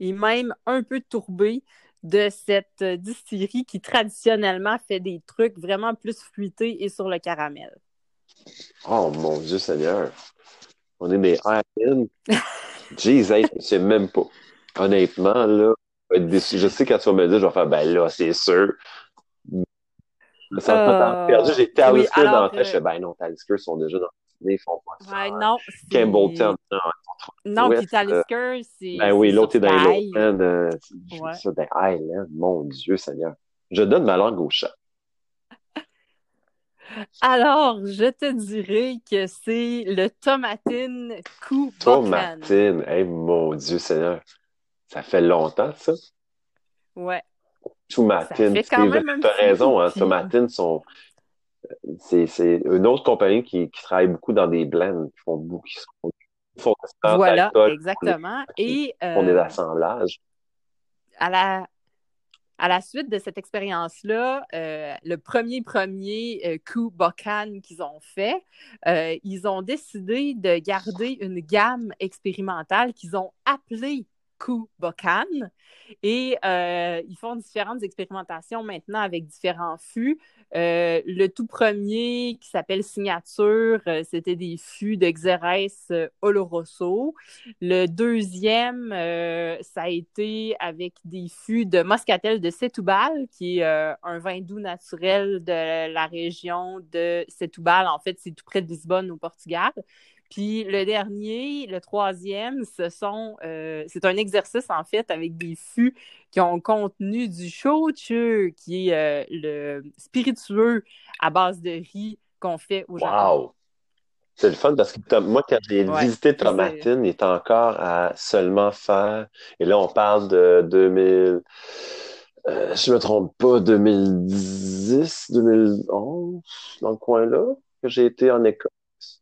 et même un peu tourbée de cette distillerie qui traditionnellement fait des trucs vraiment plus fruités et sur le caramel. Oh, mon Dieu Seigneur. On est des Highlands. Jeez, hey, je sais même pas. Honnêtement, là, je sais quand tu vas me dire, je vais faire, ben là, c'est sûr. Me sens Euh, perdu. J'ai oui, Talisker dans alors, la tête. Je euh, fais, ben non, Talisker sont déjà dans ils font pas ça. Ouais, non, c'est- Campbellton, non. Non, puis Talisker, c'est. Ben oui, l'autre est dans les. Lowlands. euh, Ouais. ça dans Highlands. Mon Dieu Seigneur. Je donne ma langue au chat. Alors, je te dirais que c'est le Tomatine Coup Tomatine. Hey, mon Dieu Seigneur. Ça fait longtemps, ça. Ouais. Tomatine. T'as petit raison, hein. puis- Tomatine sont. C'est, une autre compagnie qui, qui travaille beaucoup dans des blends, qui font beaucoup, qui sont- qui font Voilà, exactement. Et qui font des euh, assemblages. à la, à la suite de cette expérience-là, euh, le premier premier euh, coup Bocan qu'ils ont fait, euh, ils ont décidé de garder une gamme expérimentale qu'ils ont appelée coup Bocan. Et euh, ils font différentes expérimentations maintenant avec différents fûts. Euh, le tout premier qui s'appelle Signature, euh, c'était des fûts de Oloroso. Le deuxième, ça a été avec des fûts de Moscatel de Setúbal, qui est un vin doux naturel de la région de Setúbal. En fait, c'est tout près de Lisbonne, au Portugal. Puis le dernier, le troisième, ce sont, euh, c'est un exercice en fait avec des fûts qui ont contenu du shochu, qui est euh, le spiritueux à base de riz qu'on fait au Japon. Wow! C'est le fun parce que tom- moi, quand j'ai Ouais, visité puis Tomatine, il est encore à seulement faire, et là, on parle de 2000, euh, je me trompe pas, 2010, 2011, dans le coin-là, que j'ai été en Écosse,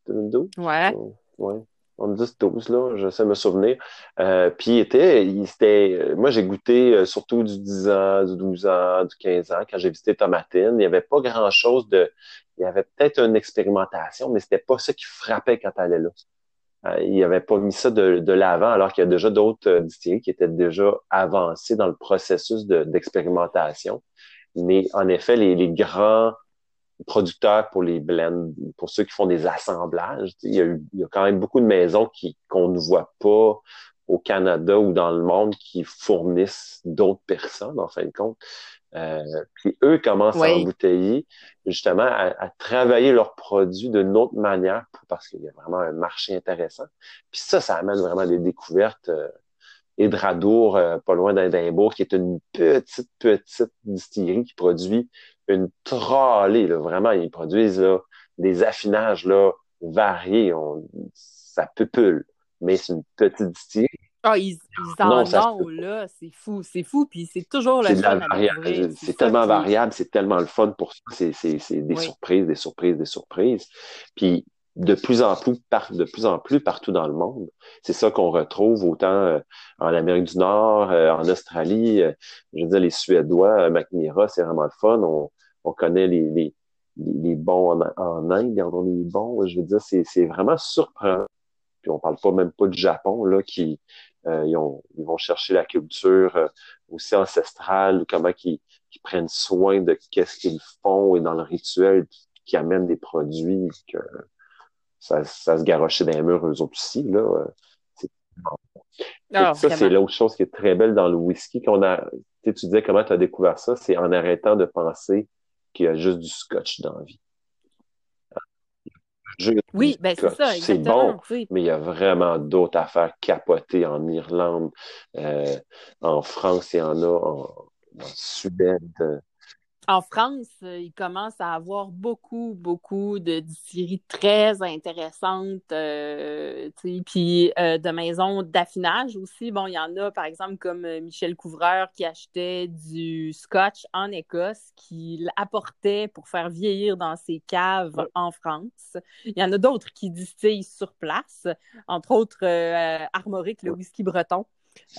2012. Ouais. Ouais. En 10-12, là, je sais me souvenir. Euh, puis il était, il était, euh, moi j'ai goûté euh, surtout du 10 ans, du 12 ans, du 15 ans quand j'ai visité Tomatine. Il n'y avait pas grand-chose de, il y avait peut-être une expérimentation, mais c'était pas ça qui frappait quand elle allait là. Euh, il n'avait pas mis ça de, de l'avant, alors qu'il y a déjà d'autres distilleries qui étaient déjà avancées dans le processus de- d'expérimentation. Mais en effet, les, les grands producteurs pour les blends, pour ceux qui font des assemblages, il y a, eu, il y a quand même beaucoup de maisons qui qu'on ne voit pas au Canada ou dans le monde qui fournissent d'autres personnes, en fin de compte. Euh, puis eux commencent à embouteiller, justement, à, à travailler leurs produits d'une autre manière pour- parce qu'il y a vraiment un marché intéressant. Puis ça, ça amène vraiment des découvertes. Euh, Hydradour, euh, pas loin d'Édimbourg, qui est une petite, petite distillerie qui produit une trolley, là, vraiment. Ils produisent là, des affinages là, variés. On, ça pupule, mais c'est une petite distillerie. Ah, ils, ils en ont, là. C'est fou, c'est fou. Puis c'est toujours le fun. C'est tellement variable, c'est tellement le fun pour ça. C'est, des Oui. surprises, des surprises, des surprises. Puis de plus en plus, par, de plus en plus partout dans le monde. C'est ça qu'on retrouve autant euh, en Amérique du Nord, euh, en Australie. euh, je veux dire, les Suédois, McNira, c'est vraiment le fun. On, on connaît les, les, les, bons en, en Inde, on les bons. Je veux dire, c'est, vraiment surprenant. Puis on parle pas même pas du Japon, là, qui euh, ils, ont, ils vont chercher la culture euh, aussi ancestrale, comment ils, ils prennent soin de qu'est-ce qu'ils font et dans le rituel, qui amènent des produits que ça, ça se garochait dans les murs eux autres aussi, là. euh, c'est- Ah, ça, c'est l'autre chose qui est très belle dans le whisky qu'on a. Tu sais, tu disais comment tu as découvert ça, c'est en arrêtant de penser qu'il y a juste du scotch dans la vie. oui, ben c'est ça, C'est bon, mais il y a vraiment d'autres affaires capotées en Irlande. Euh, en France, il y en a en, en Suède. En France, euh, il commence à avoir beaucoup, beaucoup de distilleries très intéressantes, euh, puis euh, de maisons d'affinage aussi. Bon, il y en a, par exemple, comme Michel Couvreur qui achetait du scotch en Écosse, qui l'apportait pour faire vieillir dans ses caves en France. Il y en a d'autres qui distillent sur place, entre autres Armoric, le whisky breton.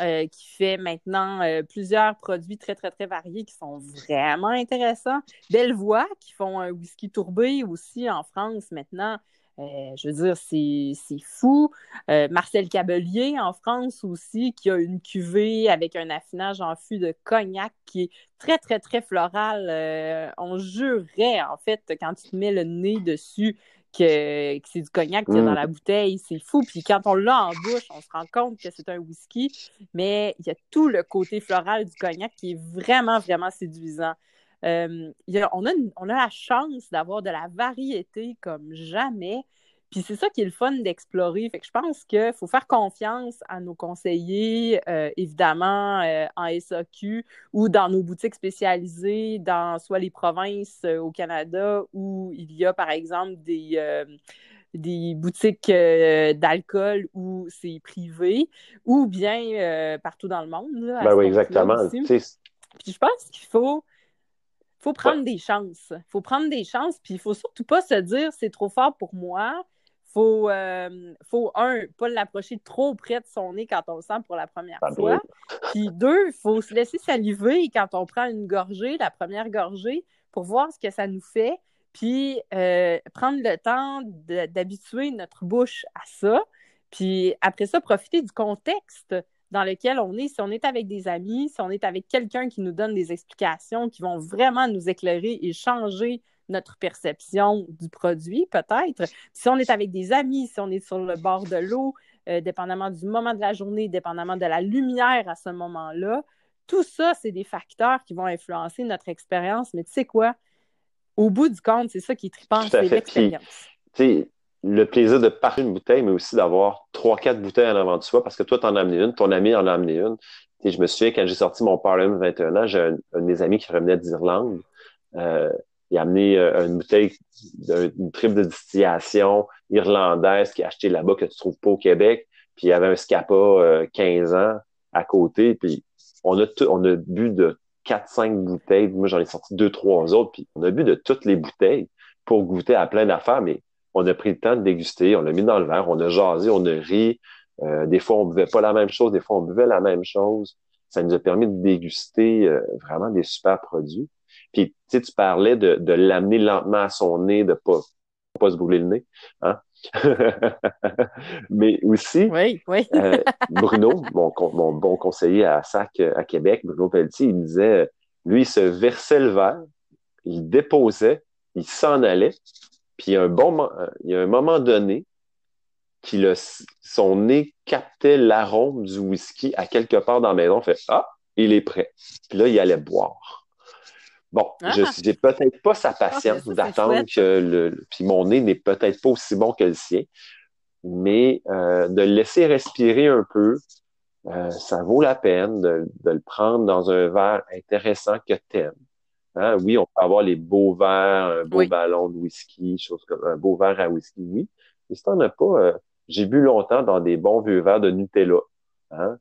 Euh, qui fait maintenant euh, plusieurs produits très, très, très variés qui sont vraiment intéressants. Bellevoix, qui font un whisky tourbé aussi en France maintenant. Euh, je veux dire, c'est fou. Marcel Cabelier en France aussi, qui a une cuvée avec un affinage en fût de cognac qui est très, très, très floral. on jurerait, en fait, quand tu te mets le nez dessus, que, c'est du cognac qu'il y a dans mm. la bouteille. C'est fou. Puis quand on l'a en bouche, on se rend compte que c'est un whisky, mais il y a tout le côté floral du cognac qui est vraiment, vraiment séduisant. Euh, on, a, on a la chance d'avoir de la variété comme jamais. Puis c'est ça qui est le fun d'explorer. Fait que je pense qu'il faut faire confiance à nos conseillers, euh, évidemment, euh, en SAQ ou dans nos boutiques spécialisées, dans soit les provinces euh, au Canada où il y a, par exemple, des, des boutiques d'alcool où c'est privé, ou bien partout dans le monde. ben oui, exactement. Puis je pense qu'il faut faut prendre des chances. Il faut prendre des chances, puis il faut surtout pas se dire c'est trop fort pour moi faut, euh, faut un, pas l'approcher trop près de son nez quand on le sent pour la première fois. Puis deux, il faut se laisser saliver quand on prend une gorgée, la première gorgée, pour voir ce que ça nous fait. Puis euh, prendre le temps d'habituer notre bouche à ça. Puis après ça, profiter du contexte dans lequel on est. Si on est avec des amis, si on est avec quelqu'un qui nous donne des explications qui vont vraiment nous éclairer et changer notre perception du produit, peut-être. Si on est avec des amis, si on est sur le bord de l'eau, euh, dépendamment du moment de la journée, dépendamment de la lumière à ce moment-là, tout ça, c'est des facteurs qui vont influencer notre expérience. Mais tu sais quoi? Au bout du compte, c'est ça qui est trippant, c'est l'expérience. Le plaisir de partir une bouteille, mais aussi d'avoir trois, quatre bouteilles en avant de soi, parce que toi, tu en as amené une, ton ami en a amené une. je me souviens, quand j'ai sorti mon Parliament 21 ans, j'ai un, de mes amis qui revenait d'Irlande. Euh, il a amené euh, une bouteille, une triple de distillation irlandaise qui a acheté là-bas que tu trouves pas au Québec. Puis il y avait un Scapa 15 euh, ans à côté. Puis on a, on a bu de 4-5 bouteilles. Moi, j'en ai sorti deux, trois autres. Puis on a bu de toutes les bouteilles pour goûter à plein d'affaires. Mais on a pris le temps de déguster. On l'a mis dans le verre. On a jasé, on a ri. Euh, des fois, on buvait pas la même chose. Des fois, on buvait la même chose. Ça nous a permis de déguster vraiment des super produits. Puis, tu tu parlais de, de l'amener lentement à son nez, de pas, pas se brûler le nez. Hein? Mais aussi, oui, oui. euh, Bruno, mon, mon, bon conseiller à SAC à Québec, Bruno Pelletier, il disait, lui, il se versait le verre, il déposait, il s'en allait, puis il y a un bon, il y a un moment donné, qu'il son nez captait l'arôme du whisky à quelque part dans la maison, fait ah, il est prêt. Puis là, il allait boire. Bon, je n'ai ah! peut-être pas sa ah, patience d'attendre que le. Puis mon nez n'est peut-être pas aussi bon que le sien, mais euh, de le laisser respirer un peu, euh, ça vaut la peine de, le prendre dans un verre intéressant que t'aimes. Hein? Oui, on peut avoir les beaux verres, un beau ballon de whisky, chose comme un beau verre à whisky, oui. Mais si t'en as pas, euh, j'ai bu longtemps dans des bons vieux verres de Nutella. Hein?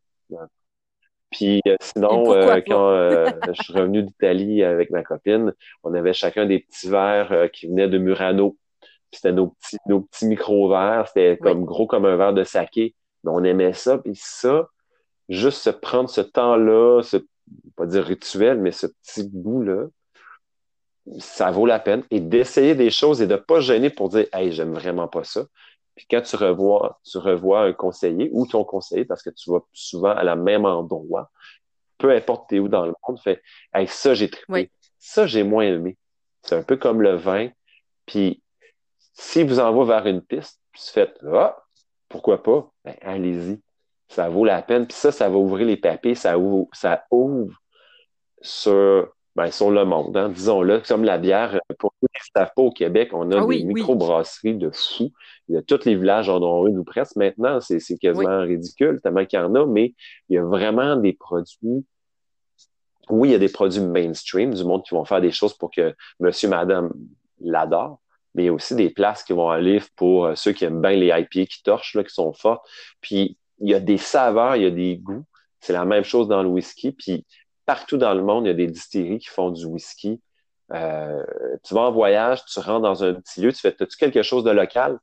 Puis euh, sinon, euh, quand euh, je suis revenu d'Italie avec ma copine, on avait chacun des petits verres qui venaient de Murano. Puis c'était nos petits, nos petits micro-verres. C'était comme gros comme un verre de saké. Mais on aimait ça. Puis ça, juste se prendre ce temps-là, ce, pas dire rituel, mais ce petit goût-là, ça vaut la peine. Et d'essayer des choses et de pas gêner pour dire Hey, j'aime vraiment pas ça. Puis quand tu revois, tu revois un conseiller ou ton conseiller, parce que tu vas souvent à la même endroit, peu importe t'es où dans le monde, fait hey, ça j'ai trippé, ça j'ai moins aimé. C'est un peu comme le vin. Puis si vous envoie vers une piste, puis tu faites ah pourquoi pas, ben, allez-y, ça vaut la peine. Puis ça, ça va ouvrir les papiers, ça ouvre, ça ouvre sur ben, sur le monde, hein, disons-le, comme la bière. Pour ceux qui ne savent pas, au Québec, on a Ah des oui, oui. microbrasseries de fous. Il y a tous les villages en ont une ou presque. Maintenant, c'est Oui. quasiment ridicule, tellement qu'il y en a, mais il y a vraiment des produits. Oui, il y a des produits mainstream, du monde qui vont faire des choses pour que monsieur, madame l'adore, mais il y a aussi des places qui vont aller pour euh, ceux qui aiment bien les IPA qui torchent, là, qui sont forts. Puis, il y a des saveurs, il y a des goûts. C'est la même chose dans le whisky. Puis, partout dans le monde, il y a des distilleries qui font du whisky. Euh, tu vas en voyage, tu rentres dans un petit lieu, tu fais, as-tu quelque chose de local?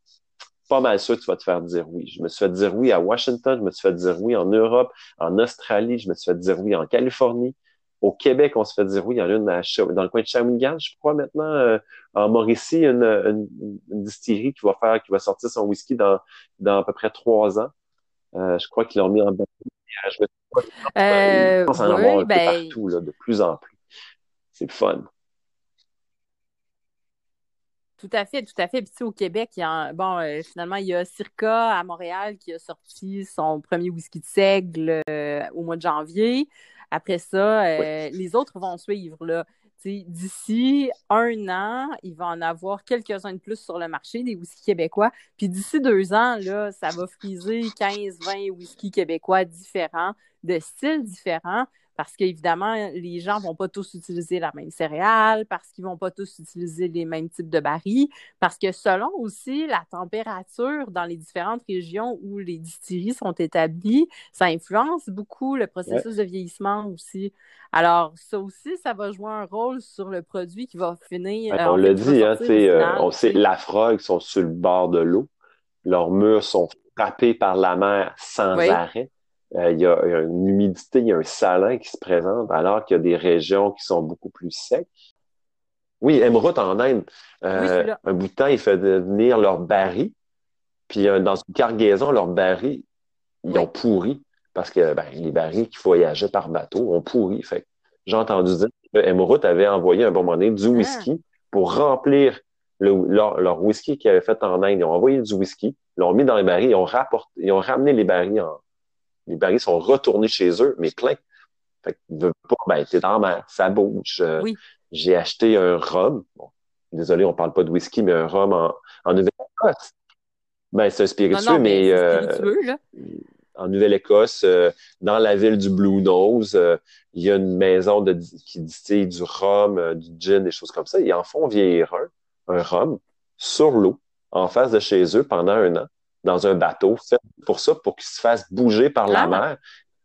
Pas mal sûr que tu vas te faire dire oui. Je me suis fait dire oui à Washington, je me suis fait dire oui en Europe, en Australie, je me suis fait dire oui en Californie. Au Québec, on se fait dire oui. Il y en a une à dans le coin de Shawinigan, je crois maintenant. euh, en Mauricie, une, une, une distillerie qui va faire, qui va sortir son whisky dans, dans à peu près trois ans. Euh, je crois qu'ils l'ont mis en bas. Euh, en avoir un oui, peu ben, partout, là, de plus en plus. C'est fun. tout à fait, tout à fait. Puis, tu au Québec, il y a, un- bon, euh, finalement, il y a Circa à Montréal qui a sorti son premier whisky de seigle euh, au mois de janvier. Après ça, Oui. les autres vont suivre, là. D'ici un an, il va en avoir quelques-uns de plus sur le marché, des whiskies québécois. Puis d'ici deux ans, là, ça va friser 15-20 whiskies québécois différents, de styles différents, parce qu'évidemment, les gens vont pas tous utiliser la même céréale, parce qu'ils vont pas tous utiliser les mêmes types de barils, parce que selon aussi la température dans les différentes régions où les distilleries sont établies, ça influence beaucoup le Ouais. processus de vieillissement aussi. Alors, ça aussi, ça va jouer un rôle sur le produit qui va finir, Ouais, euh, on va dit, hein, euh, on sait, la Frog sont sur le bord de l'eau. Leurs murs sont frappés par la mer sans Oui, arrêt. Euh, il y a, une humidité, il y a un salin qui se présente, alors qu'il y a des régions qui sont beaucoup plus secs. Oui, Emeraude en Inde, euh, un bout de temps, ils faisaient venir leurs barils, puis euh, dans une cargaison, leurs barils, ils ont pourri, parce que ben, les barils qui voyageaient par bateau ont pourri. Fait j'ai entendu dire que Emeraude avait envoyé un bon moment donné du Ah, whisky pour remplir le- leur, leur whisky qu'ils avaient fait en Inde. Ils ont envoyé du whisky, l'ont mis dans les barils, ils ont rapporté, ils ont ramené les barils en, les barils sont retournés chez eux, mais pleins. Fait que, veux pas, ben, t'es dans la mer, ça bouge. Euh, oui. j'ai acheté un rhum. Bon, désolé, on parle pas de whisky, mais un rhum en, en Nouvelle-Écosse. Ben, c'est un spiritueux, non, mais mais c'est euh, spiritueux, là. en Nouvelle-Écosse, euh, dans la ville du Blue Nose, euh, il y a une maison de, qui distille du rhum, euh, du gin, des choses comme ça. Ils en font vieillir un, un rhum, sur l'eau, en face de chez eux pendant un an, dans un bateau, fait pour ça, pour qu'il se fasse bouger par la Ah, mer,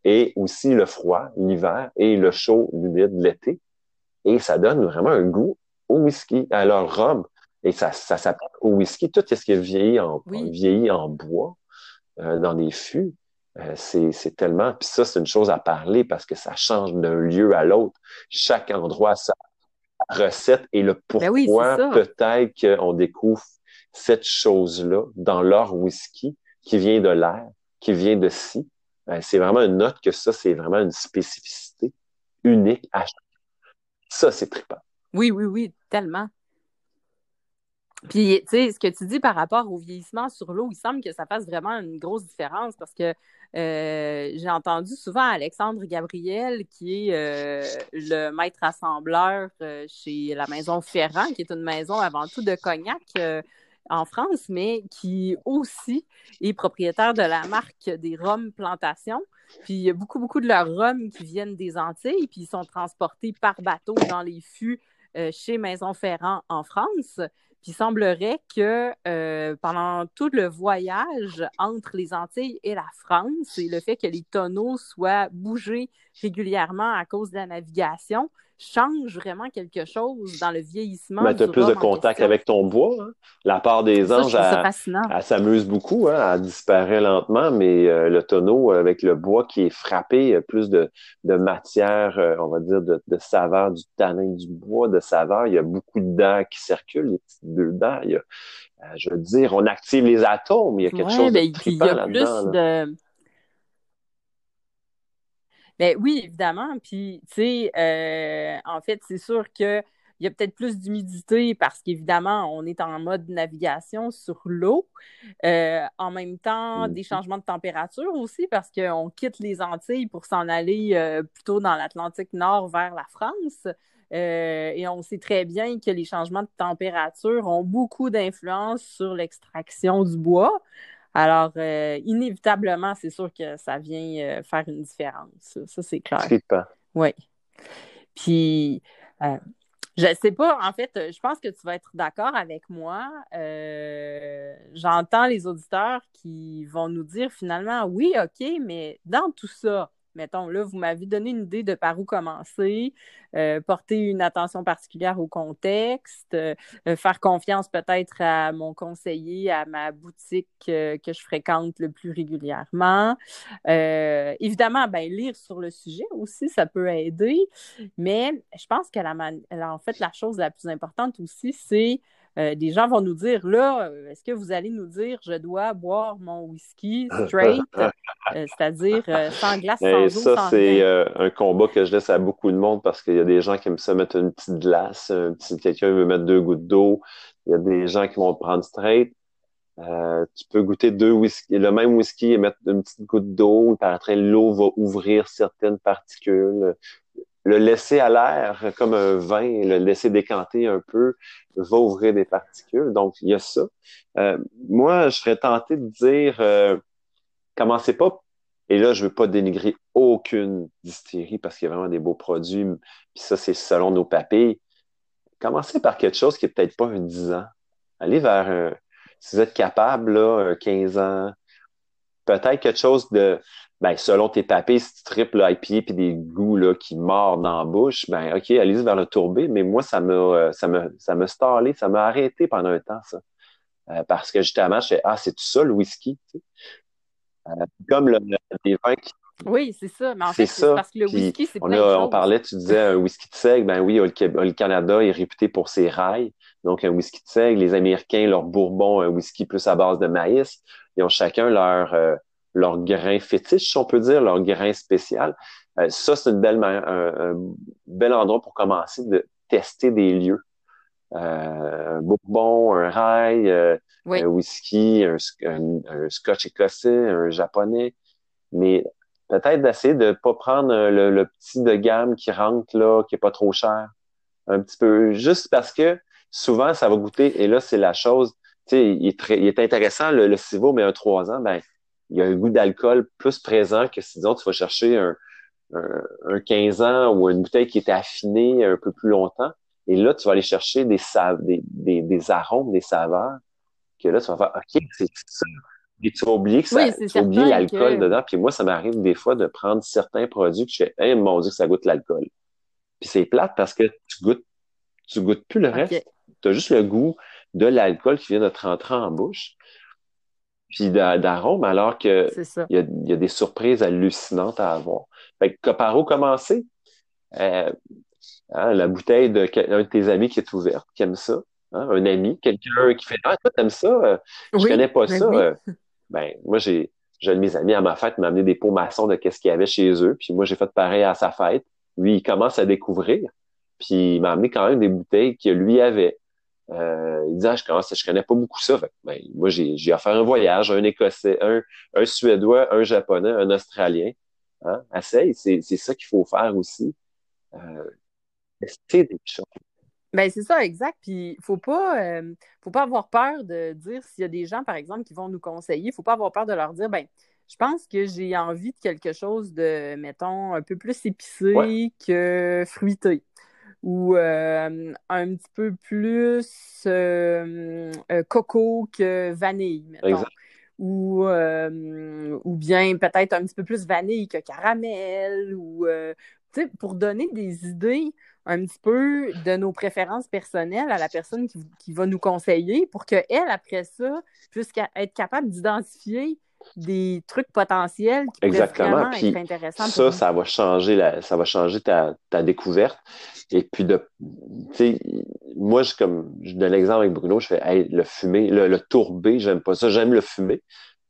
et aussi le froid, l'hiver, et le chaud, l'humide, l'été. Et ça donne vraiment un goût au whisky, à leur rhum. Et ça, ça s'appelle au whisky. Tout ce qui est vieilli en, oui. vieilli en bois, euh, dans des fûts, euh, c'est, c'est tellement... Puis ça, c'est une chose à parler parce que ça change d'un lieu à l'autre. Chaque endroit a sa recette et le Ben oui, pourquoi peut-être qu'on découvre cette chose-là dans leur whisky qui vient de l'air, qui vient de ci. Euh, c'est vraiment une note que ça, c'est vraiment une spécificité unique à chaque. Ça, c'est trippant. Oui, oui, oui, tellement. Puis, tu sais, ce que tu dis par rapport au vieillissement sur l'eau, il semble que ça fasse vraiment une grosse différence parce que euh, j'ai entendu souvent Alexandre Gabriel, qui est euh, le maître assembleur chez la Maison Ferrand, qui est une maison avant tout de cognac en France, mais qui aussi est propriétaire de la marque des rhums Plantation. Puis il y a beaucoup, beaucoup de leurs rhums qui viennent des Antilles, puis ils sont transportés par bateau dans les fûts euh, chez Maison Ferrand en France. Puis il semblerait que euh, pendant tout le voyage entre les Antilles et la France, et le fait que les tonneaux soient bougés régulièrement à cause de la navigation, change vraiment quelque chose dans le vieillissement Mais tu as plus de contact avec ton bois. Hein? La part des Ça, anges, elle, elle s'amuse beaucoup, hein? Elle disparaît lentement, mais euh, le tonneau avec le bois qui est frappé, euh, plus de, de matière, euh, on va dire, de, de saveur, du tanin du bois, de saveur. Il y a beaucoup d'air qui circulent, les petites bulles d'air. Il y a, euh, je veux dire, on active les atomes. Il y a quelque Ouais, chose de ben, il y trippant a plus là-dedans. là. de. Ben oui, évidemment. Puis, tu sais, euh, en fait, c'est sûr que il y a peut-être plus d'humidité parce qu'évidemment, on est en mode navigation sur l'eau. Euh, en même temps, des Mhm. changements de température aussi parce qu'on quitte les Antilles pour s'en aller euh, plutôt dans l'Atlantique Nord vers la France. Euh, et on sait très bien que les changements de température ont beaucoup d'influence sur l'extraction du bois. Alors, euh, inévitablement, c'est sûr que ça vient faire une différence. Ça, c'est clair. Oui. Puis, je sais pas, en fait, je pense que tu vas être d'accord avec moi. Euh, j'entends les auditeurs qui vont nous dire finalement, oui, OK, mais dans tout ça, mettons, là, vous m'avez donné une idée de par où commencer, euh, porter une attention particulière au contexte, euh, faire confiance peut-être à mon conseiller, à ma boutique que je fréquente le plus régulièrement. Euh, évidemment, ben, lire sur le sujet aussi, ça peut aider, mais je pense que la, en fait, la chose la plus importante aussi, c'est euh, des gens vont nous dire là, euh, est-ce que vous allez nous dire je dois boire mon whisky straight, euh, c'est-à-dire sans glace, sans eau, ça, c'est un combat que je laisse à beaucoup de monde parce qu'il y a des gens qui aiment ça mettre une petite glace, un petit quelqu'un veut mettre deux gouttes d'eau, il y a des gens qui vont prendre straight. tu peux goûter deux whisky, le même whisky et mettre une petite goutte d'eau, par après l'eau va ouvrir certaines particules le laisser à l'air comme un vin, le laisser décanter un peu, va ouvrir des particules. Donc, il y a ça. Euh, moi, je serais tenté de dire, euh, commencez pas, et là, je veux pas dénigrer aucune distillerie parce qu'il y a vraiment des beaux produits, puis ça, c'est selon nos papilles. Commencez par quelque chose qui est peut-être pas un 10 ans. Allez vers un, si vous êtes capable, là, un 15 ans, peut-être quelque chose de ben, selon tes papiers, si tu triples l'IPA puis des goûts là, qui mordent dans la bouche, ben OK, allez-y vers le tourbé, mais moi, ça m'a euh, ça me ça m'a stallé, ça m'a arrêté pendant un temps, ça. Euh, parce que justement, je fais Ah, c'est tout ça le whisky, tu sais? Euh, comme le, des vins qui oui, c'est ça. Mais en fait, c'est parce que le whisky, c'est on, on parlait, tu disais un whisky de seigle. Ben oui, le, Canada est réputé pour ses rails. Donc, un whisky de seigle. Les Américains, leur bourbon, un whisky plus à base de maïs. Ils ont chacun leur, leur grain fétiche, si on peut dire, leur grain spécial. Euh, ça, c'est une belle un, bel endroit pour commencer de tester des lieux. Euh, un bourbon, un rail, euh, un whisky, un, scotch écossais, un japonais. Mais peut-être d'essayer de pas prendre le, petit de gamme qui rentre là, qui est pas trop cher. Un petit peu, juste parce que souvent, ça va goûter, et là, c'est la chose, tu sais, il, il, est intéressant, le, le Civo, mais un 3 ans, ben, il y a un goût d'alcool plus présent que si, disons, tu vas chercher un, un, 15 ans ou une bouteille qui était affinée un peu plus longtemps. Et là, tu vas aller chercher des, des, des, des, arômes, des saveurs, que là, tu vas faire, OK, c'est ça. Et tu vas oublier que ça, tu vas oublier l'alcool dedans. Puis moi, ça m'arrive des fois de prendre certains produits que je fais, hey, mon Dieu, que ça goûte l'alcool. Puis c'est plate parce que tu goûtes, tu goûtes plus le reste. Tu as juste le goût de l'alcool qui vient de te rentrer en bouche puis d'arômes, alors que il y a, y a, des surprises hallucinantes à avoir. Fait que par où commencer? Euh, hein, la bouteille de de tes amis qui est ouverte, qui aime ça. Hein, un ami, quelqu'un qui fait Ah, toi, t'aimes ça? Euh, je connais pas ben ça. Euh, ben, moi, j'ai j'ai de mes amis à ma fête m'a amené des pots maçons de qu'est-ce qu'il y avait chez eux. Puis moi, j'ai fait pareil à sa fête. Lui, il commence à découvrir. Puis il m'a amené quand même des bouteilles que lui avait. Euh, il dit ah, je commence, je connais pas beaucoup ça. ben, moi, j'ai, offert un voyage, un Écossais, un, un Suédois, un Japonais, un Australien. Hein? Essaye, c'est, ça qu'il faut faire aussi. Euh, des choses? Ben c'est ça, exact. Puis faut pas, euh, faut pas avoir peur de dire s'il y a des gens, par exemple, qui vont nous conseiller, faut pas avoir peur de leur dire, ben je pense que j'ai envie de quelque chose de, mettons, un peu plus épicé que fruité ou euh, un petit peu plus euh, euh, coco que vanille, mettons. Ou, ou bien peut-être un petit peu plus vanille que caramel, ou pour donner des idées un petit peu de nos préférences personnelles à la personne qui, qui va nous conseiller pour qu'elle, après ça, puisse être capable d'identifier des trucs potentiels qui Exactement. Puis être intéressants. Ça, ça va changer la, ça va changer ta, ta découverte. Et puis de, tu sais, moi, je, comme, je donne l'exemple avec Bruno, je fais, hey, le fumé, le, le tourbé, j'aime pas ça, j'aime le fumé.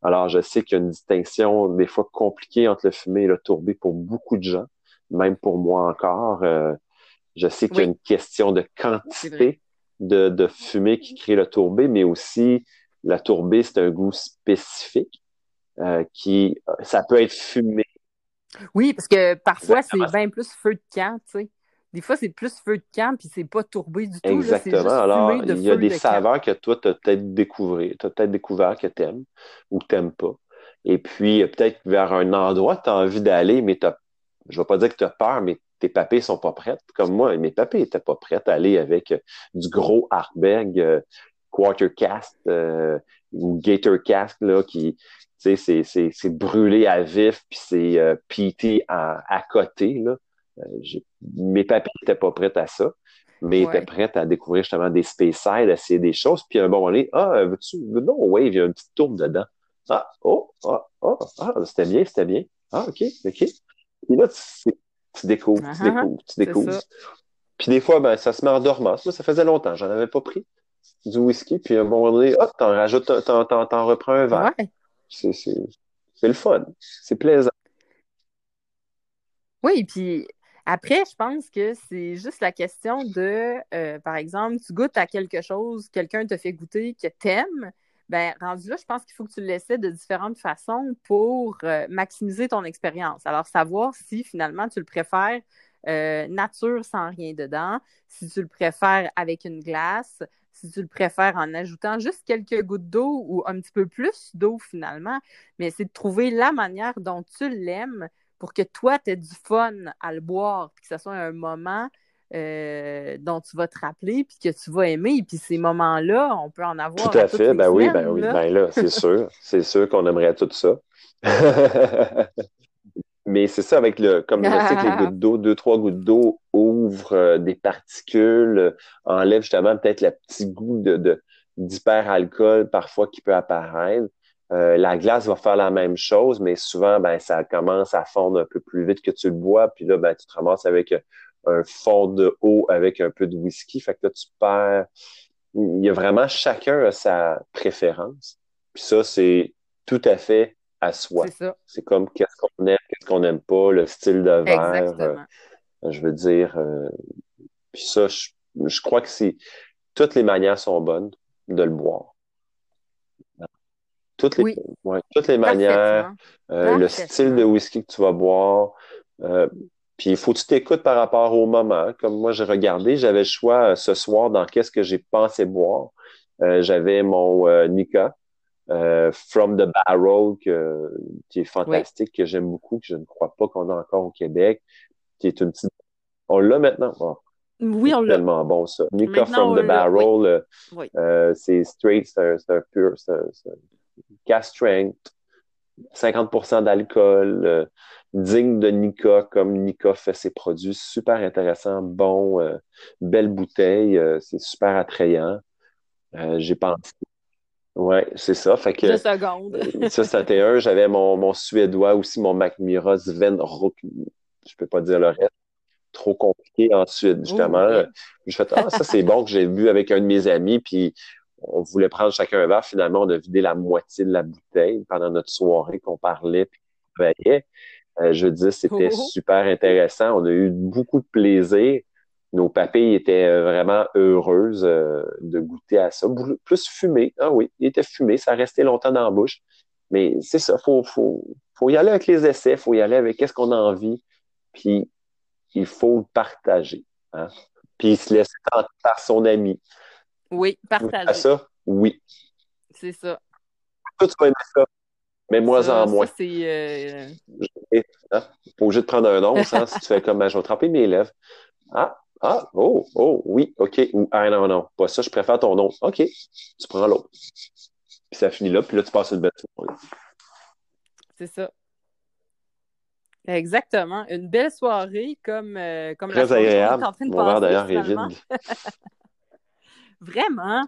Alors, je sais qu'il y a une distinction des fois compliquée entre le fumé et le tourbé pour beaucoup de gens, même pour moi encore. Euh, je sais qu'il y a une question de quantité de, de fumée qui crée le tourbé, mais aussi la tourbée, c'est un goût spécifique. Euh, qui, ça peut être fumé. Oui, parce que parfois, c'est bien plus feu de camp, tu sais. des fois, c'est plus feu de camp, puis c'est pas tourbé du tout. Exactement. Alors, il y a des saveurs que toi, tu as peut-être découvert, tu as peut-être découvert que tu aimes ou que tu n'aimes pas. Et puis, peut-être vers un endroit que tu as envie d'aller, mais tu je ne vais pas dire que tu as peur, mais tes papés sont pas prêtes. Comme moi, mes papés étaient pas prêts à aller avec euh, du gros Hartberg euh, Quarter Cast euh, ou Gator Cast, là, qui, tu sais, c'est brûlé à vif, puis c'est euh, à, à, côté, là. mes papés n'étaient pas prêts à ça, mais ils étaient prêts à découvrir justement des space side, à essayer des choses. Puis à un moment donné, ah, veux-tu, non, Wave, il y a une petite tourne dedans. Ah, oh, ah, oh, ah, c'était bien, c'était bien. Ah, OK, OK. Et là, tu, tu découvres, tu uh-huh. découvres, tu découvres. Puis des fois, ben, ça se met en dormance. ça faisait longtemps, j'en avais pas pris du whisky, puis à un moment donné, hop, t'en rajoutes, t'en, t'en, t'en reprends un verre. Ouais. C'est, c'est, c'est le fun. C'est plaisant. Oui, puis après, je pense que c'est juste la question de, euh, par exemple, tu goûtes à quelque chose, quelqu'un te fait goûter que t'aimes, ben rendu là, je pense qu'il faut que tu le laisses de différentes façons pour euh, maximiser ton expérience. Alors, savoir si finalement tu le préfères euh, nature sans rien dedans, si tu le préfères avec une glace, si tu le préfères en ajoutant juste quelques gouttes d'eau ou un petit peu plus d'eau finalement, mais c'est de trouver la manière dont tu l'aimes pour que toi, tu aies du fun à le boire, que ce soit un moment euh, dont tu vas te rappeler puis que tu vas aimer. Puis ces moments-là, on peut en avoir. Tout à, fait. Ben oui, ben oui. Ben là, c'est sûr. C'est sûr qu'on aimerait tout ça. Mais c'est ça avec le, comme je sais que les gouttes d'eau, deux, trois gouttes d'eau ouvrent euh, des particules, euh, enlèvent justement peut-être le petit goût de, d'hyperalcool parfois qui peut apparaître. la glace va faire la même chose, mais souvent, ben, ça commence à fondre un peu plus vite que tu le bois, puis là, ben, tu te ramasses avec un fond de eau avec un peu de whisky. Fait que là, tu perds. Il y a vraiment chacun a sa préférence. Puis ça, c'est tout à fait à soi. C'est comme qu'est-ce qu'on aime, qu'est-ce qu'on n'aime pas, le style de verre. Euh, je veux dire. Euh, puis ça, je, crois que c'est. Toutes les manières sont bonnes de le boire. Toutes les, toutes les manières, euh, le style de whisky que tu vas boire, puis il faut que tu t'écoutes par rapport au moment. Comme moi, j'ai regardé, j'avais le choix ce soir dans qu'est-ce que j'ai pensé boire. J'avais mon euh, From the Barrel qui est fantastique, que j'aime beaucoup, que je ne crois pas qu'on a encore au Québec, qui est une petite. On l'a maintenant. oui, on l'a. tellement bon ça. Nika From the Barrel, c'est straight, c'est un, un, pur, c'est un, strength, 50% d'alcool digne de Nika, comme Nika fait ses produits. Super intéressant, bon, euh, belle bouteille, euh, c'est super attrayant. Euh, j'ai pensé. Ouais, c'est ça. Fait que, Deux secondes. ça, c'était un. J'avais mon, mon suédois aussi, mon Macmira Sven Rock. Je peux pas dire le reste. Trop compliqué ensuite, justement. Je fais, ah, ça, c'est bon que j'ai vu avec un de mes amis, puis on voulait prendre chacun un verre. Finalement, on a vidé la moitié de la bouteille pendant notre soirée qu'on parlait, puis on travaillait. Euh, je dire, c'était oh. super intéressant. On a eu beaucoup de plaisir. Nos papilles étaient euh, vraiment heureuses euh, de goûter à ça. Plus fumé. Ah oui, il était fumé. Ça restait longtemps dans la bouche. Mais c'est ça. Faut, faut, faut y aller avec les essais. Il faut y aller avec qu'est-ce qu'on a envie. Puis, il faut le partager. Hein? Puis, se laisser tenter par son ami. Oui, partager. À ça? Oui. C'est ça. Toi, tu vas aimer ça. Mais moins en moins. c'est. Hein? Pas obligé de prendre un once, hein, si tu fais comme, ben, je vais tremper mes lèvres. Ah, ah, oh, oh, oui, OK. Ou, ah, non, non, pas ça, je préfère ton nom. OK, tu prends l'autre. Puis ça finit là, puis là, tu passes une belle soirée. C'est ça. Exactement. Une belle soirée comme, euh, comme Très la agréable. En train de Mon verre d'ailleurs est vide. Vraiment.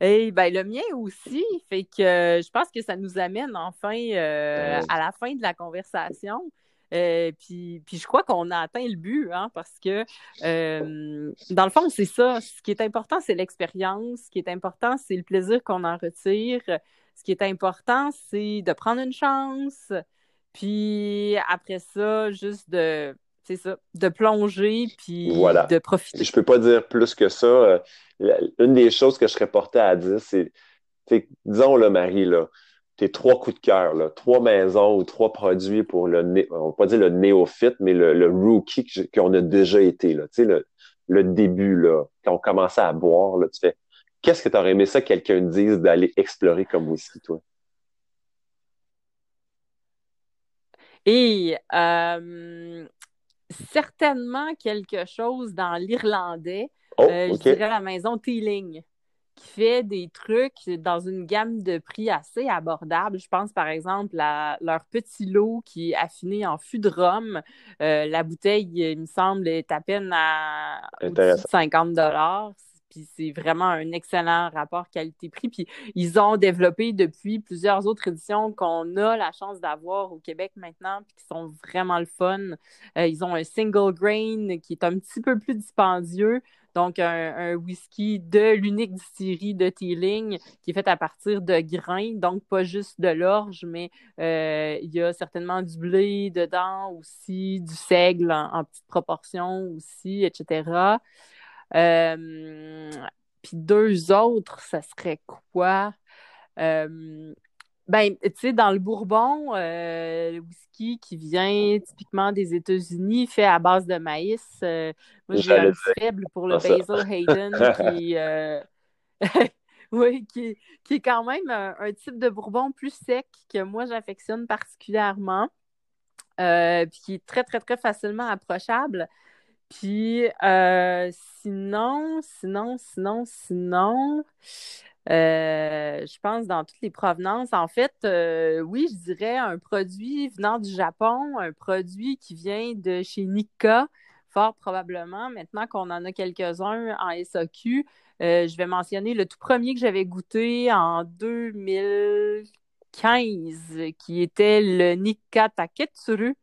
Et ben, le mien aussi, fait que je pense que ça nous amène enfin euh, à la fin de la conversation. Euh, puis, puis, je crois qu'on a atteint le but, hein, parce que euh, dans le fond, c'est ça. Ce qui est important, c'est l'expérience. Ce qui est important, c'est le plaisir qu'on en retire. Ce qui est important, c'est de prendre une chance. Puis après ça, juste de c'est ça, de plonger puis de profiter. Je peux pas dire plus que ça. Euh, une des choses que je serais porté à dire, c'est, disons le Marie, là, tes trois coups de cœur, trois maisons ou trois produits pour le, on va pas dire le néophyte, mais le, rookie qu'on a déjà été, là, tu sais, le, le début, là, quand on commençait à boire, là, tu fais, qu'est-ce que tu aurais aimé ça quelqu'un dise d'aller explorer comme whisky, toi? Et euh, certainement quelque chose dans l'irlandais. Oh, euh, je dirais la maison Teeling qui fait des trucs dans une gamme de prix assez abordable. Je pense par exemple à leur petit lot qui est affiné en fût de rhum. Euh, la bouteille, il me semble, est à peine à 50 dollars. Puis c'est vraiment un excellent rapport qualité-prix. Puis ils ont développé depuis plusieurs autres éditions qu'on a la chance d'avoir au Québec maintenant, puis qui sont vraiment le fun. Euh, ils ont un single grain qui est un petit peu plus dispendieux. Donc, un, whisky de l'unique distillerie de Teeling qui est fait à partir de grains, donc pas juste de l'orge, mais euh, il y a certainement du blé dedans aussi, du seigle en, petite proportion aussi, etc. Euh, puis deux autres, ça serait quoi? Euh, ben, tu sais, dans le Bourbon, euh, le whisky qui vient typiquement des États-Unis, fait à base de maïs. Euh, moi, j'ai un faible pour le Basil Hayden qui, oui, qui, qui, est quand même un, type de Bourbon plus sec que moi, j'affectionne particulièrement. puis qui est très, très, très facilement approchable. Puis sinon, sinon, sinon, sinon, euh, je pense dans toutes les provenances. En fait, euh, oui, je dirais un produit venant du Japon, un produit qui vient de chez Nikka, fort probablement. Maintenant qu'on en a quelques-uns en SAQ, euh, je vais mentionner le tout premier que j'avais goûté en 2015, qui était le Nikka Taketsuru.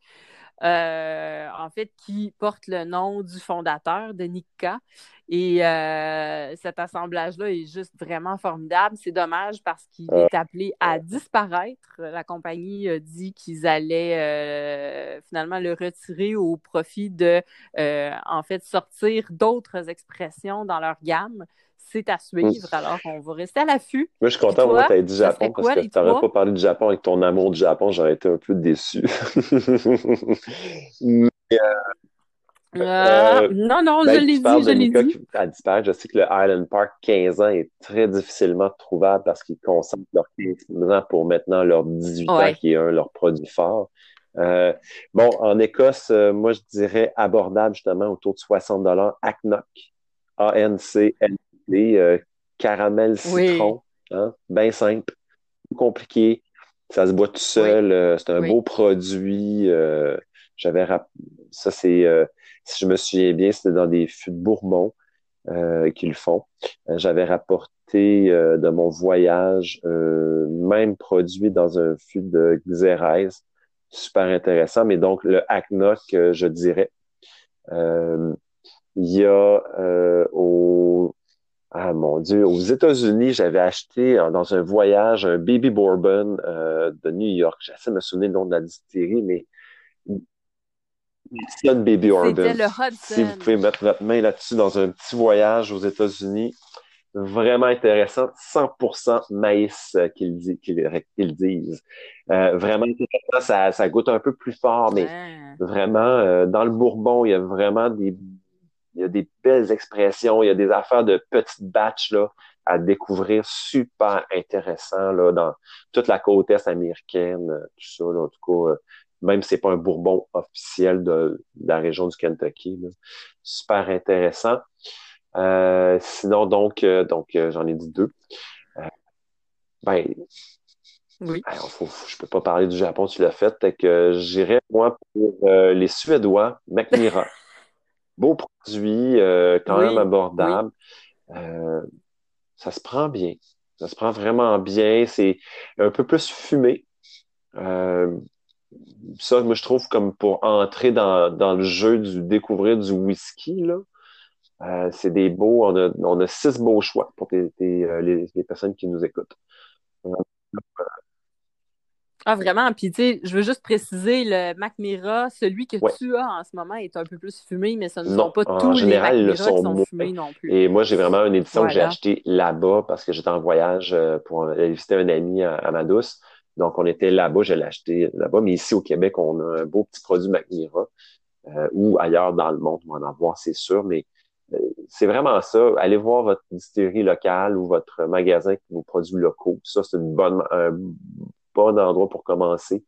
En fait, qui porte le nom du fondateur de Nikka. Et euh, cet assemblage-là est juste vraiment formidable. C'est dommage parce qu'il est appelé à disparaître. La compagnie a dit qu'ils allaient euh, finalement le retirer au profit de, euh, en fait, sortir d'autres expressions dans leur gamme. C'est à suivre. Alors, on va rester à l'affût. Moi, je suis content que tu aies dit Japon parce que tu n'aurais pas parlé du Japon avec ton amour du Japon. J'aurais été un peu déçu. Mais, euh, non, non, je l'ai dit, je l'ai dit. À disparaître, je sais que le Island Park 15 ans est très difficilement trouvable parce qu'ils concentrent leurs 15 ans pour maintenant leur 18 ans, qui est un leur produit fort. Euh, bon, en Écosse, euh, moi, je dirais abordable justement autour de 60 dollars. Acnoc, A-N-C-L-D, caramel citron, hein, bien simple, compliqué. Ça se boit tout seul. c'est un beau produit. J'avais ça, c'est si je me souviens bien, c'était dans des fûts de Bourbon euh, qu'ils font. Euh, j'avais rapporté euh, de mon voyage même produit dans un fût de Xérès. Super intéressant. Mais donc, le Hacknock, je dirais. il y a au ah mon Dieu, aux États-Unis, j'avais acheté dans un voyage un Baby Bourbon de New York. J'essaie de me souvenir le nom de la distillerie, mais Baby Orban. Si vous pouvez mettre votre main là-dessus dans un petit voyage aux États-Unis, vraiment intéressant. 100% maïs euh, qu'ils disent. Euh, vraiment intéressant. Ça, ça goûte un peu plus fort, mais vraiment, euh, dans le Bourbon, il y a vraiment des, il y a des belles expressions. Il y a des affaires de petites batches là, à découvrir super intéressant là, dans toute la côte est américaine, tout ça. Là, en tout cas, même si c'est pas un Bourbon officiel de, la région du Kentucky. Super intéressant. Euh, sinon, donc, euh, donc euh, j'en ai dit deux. ben, oui. Faut, je peux pas parler du Japon, tu l'as fait. Fait que j'irais, moi, pour les Suédois, McMira. Beau produit, quand même abordable. ça se prend bien. Ça se prend vraiment bien. C'est un peu plus fumé. Euh, ça, moi, je trouve comme pour entrer dans, dans le jeu du découvrir du whisky, là, euh, c'est des beaux, on a, on a six beaux choix pour euh, les, les, personnes qui nous écoutent. Ah, vraiment? Puis, tu sais, je veux juste préciser, le Macmira, celui que tu as en ce moment est un peu plus fumé, mais ce ne sont pas tous général, les Macmira qui sont fumés non plus. Et moi, j'ai vraiment une édition que j'ai achetée là-bas parce que j'étais en voyage euh, pour visiter un ami à, à Madouce. Donc, on était là-bas, je l'ai acheté là-bas. Mais ici, au Québec, on a un beau petit produit Macmira. Euh, ou ailleurs dans le monde, on va en avoir, c'est sûr. Mais euh, c'est vraiment ça. Allez voir votre distillerie locale ou votre magasin qui vos produits locaux. Ça, c'est une bonne, un bon endroit pour commencer.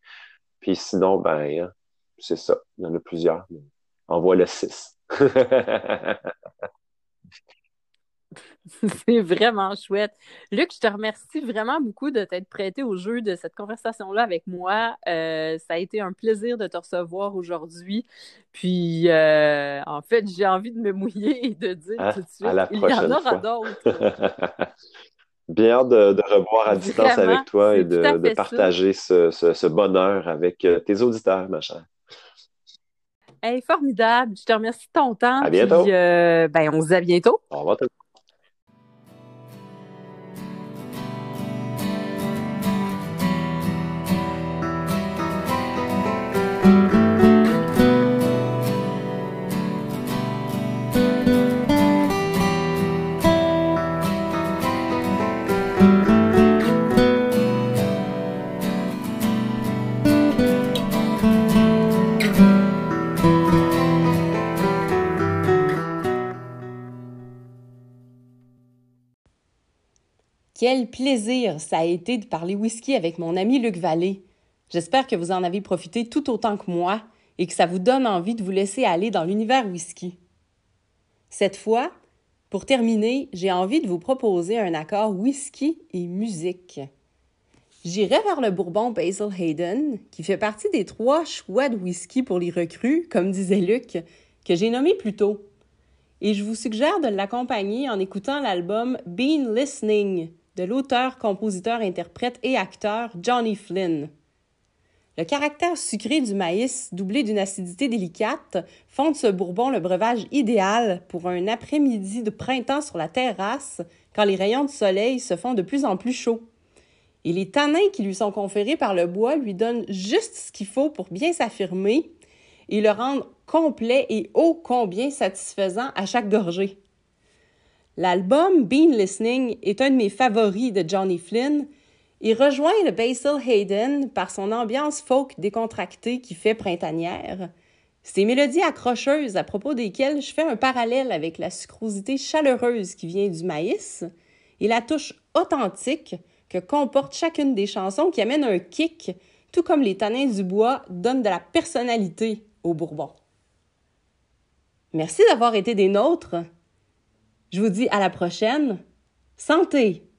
Puis sinon, ben, hein, c'est ça. Il y en a plusieurs. Envoie le 6. C'est vraiment chouette. Luc, je te remercie vraiment beaucoup de t'être prêté au jeu de cette conversation-là avec moi. Euh, ça a été un plaisir de te recevoir aujourd'hui. Puis, euh, en fait, j'ai envie de me mouiller et de dire hein? tout de suite, il y en aura d'autres. Bien hâte de, revoir à distance avec toi et de, partager ce, bonheur avec euh, tes auditeurs, ma chère. Hey, formidable. Je te remercie de ton temps. À bientôt. ben, on se dit à bientôt. Au revoir. Quel plaisir ça a été de parler whisky avec mon ami Luc Vallée. J'espère que vous en avez profité tout autant que moi et que ça vous donne envie de vous laisser aller dans l'univers whisky. Cette fois, pour terminer, j'ai envie de vous proposer un accord whisky et musique. J'irai vers le Bourbon Basil Hayden, qui fait partie des trois choix de whisky pour les recrues, comme disait Luc, que j'ai nommé plus tôt. Et je vous suggère de l'accompagner en écoutant l'album Been Listening de l'auteur, compositeur, interprète et acteur Johnny Flynn. Le caractère sucré du maïs, doublé d'une acidité délicate, font de ce bourbon le breuvage idéal pour un après-midi de printemps sur la terrasse quand les rayons de soleil se font de plus en plus chauds. Et les tanins qui lui sont conférés par le bois lui donnent juste ce qu'il faut pour bien s'affirmer et le rendre complet et ô combien satisfaisant à chaque gorgée. L'album Bean Listening est un de mes favoris de Johnny Flynn et rejoint le Basil Hayden par son ambiance folk décontractée qui fait printanière, ses mélodies accrocheuses à propos desquelles je fais un parallèle avec la sucrosité chaleureuse qui vient du maïs et la touche authentique que comporte chacune des chansons qui amène un kick, tout comme les tanins du bois donnent de la personnalité au Bourbon. Merci d'avoir été des nôtres. Je vous dis à la prochaine. Santé!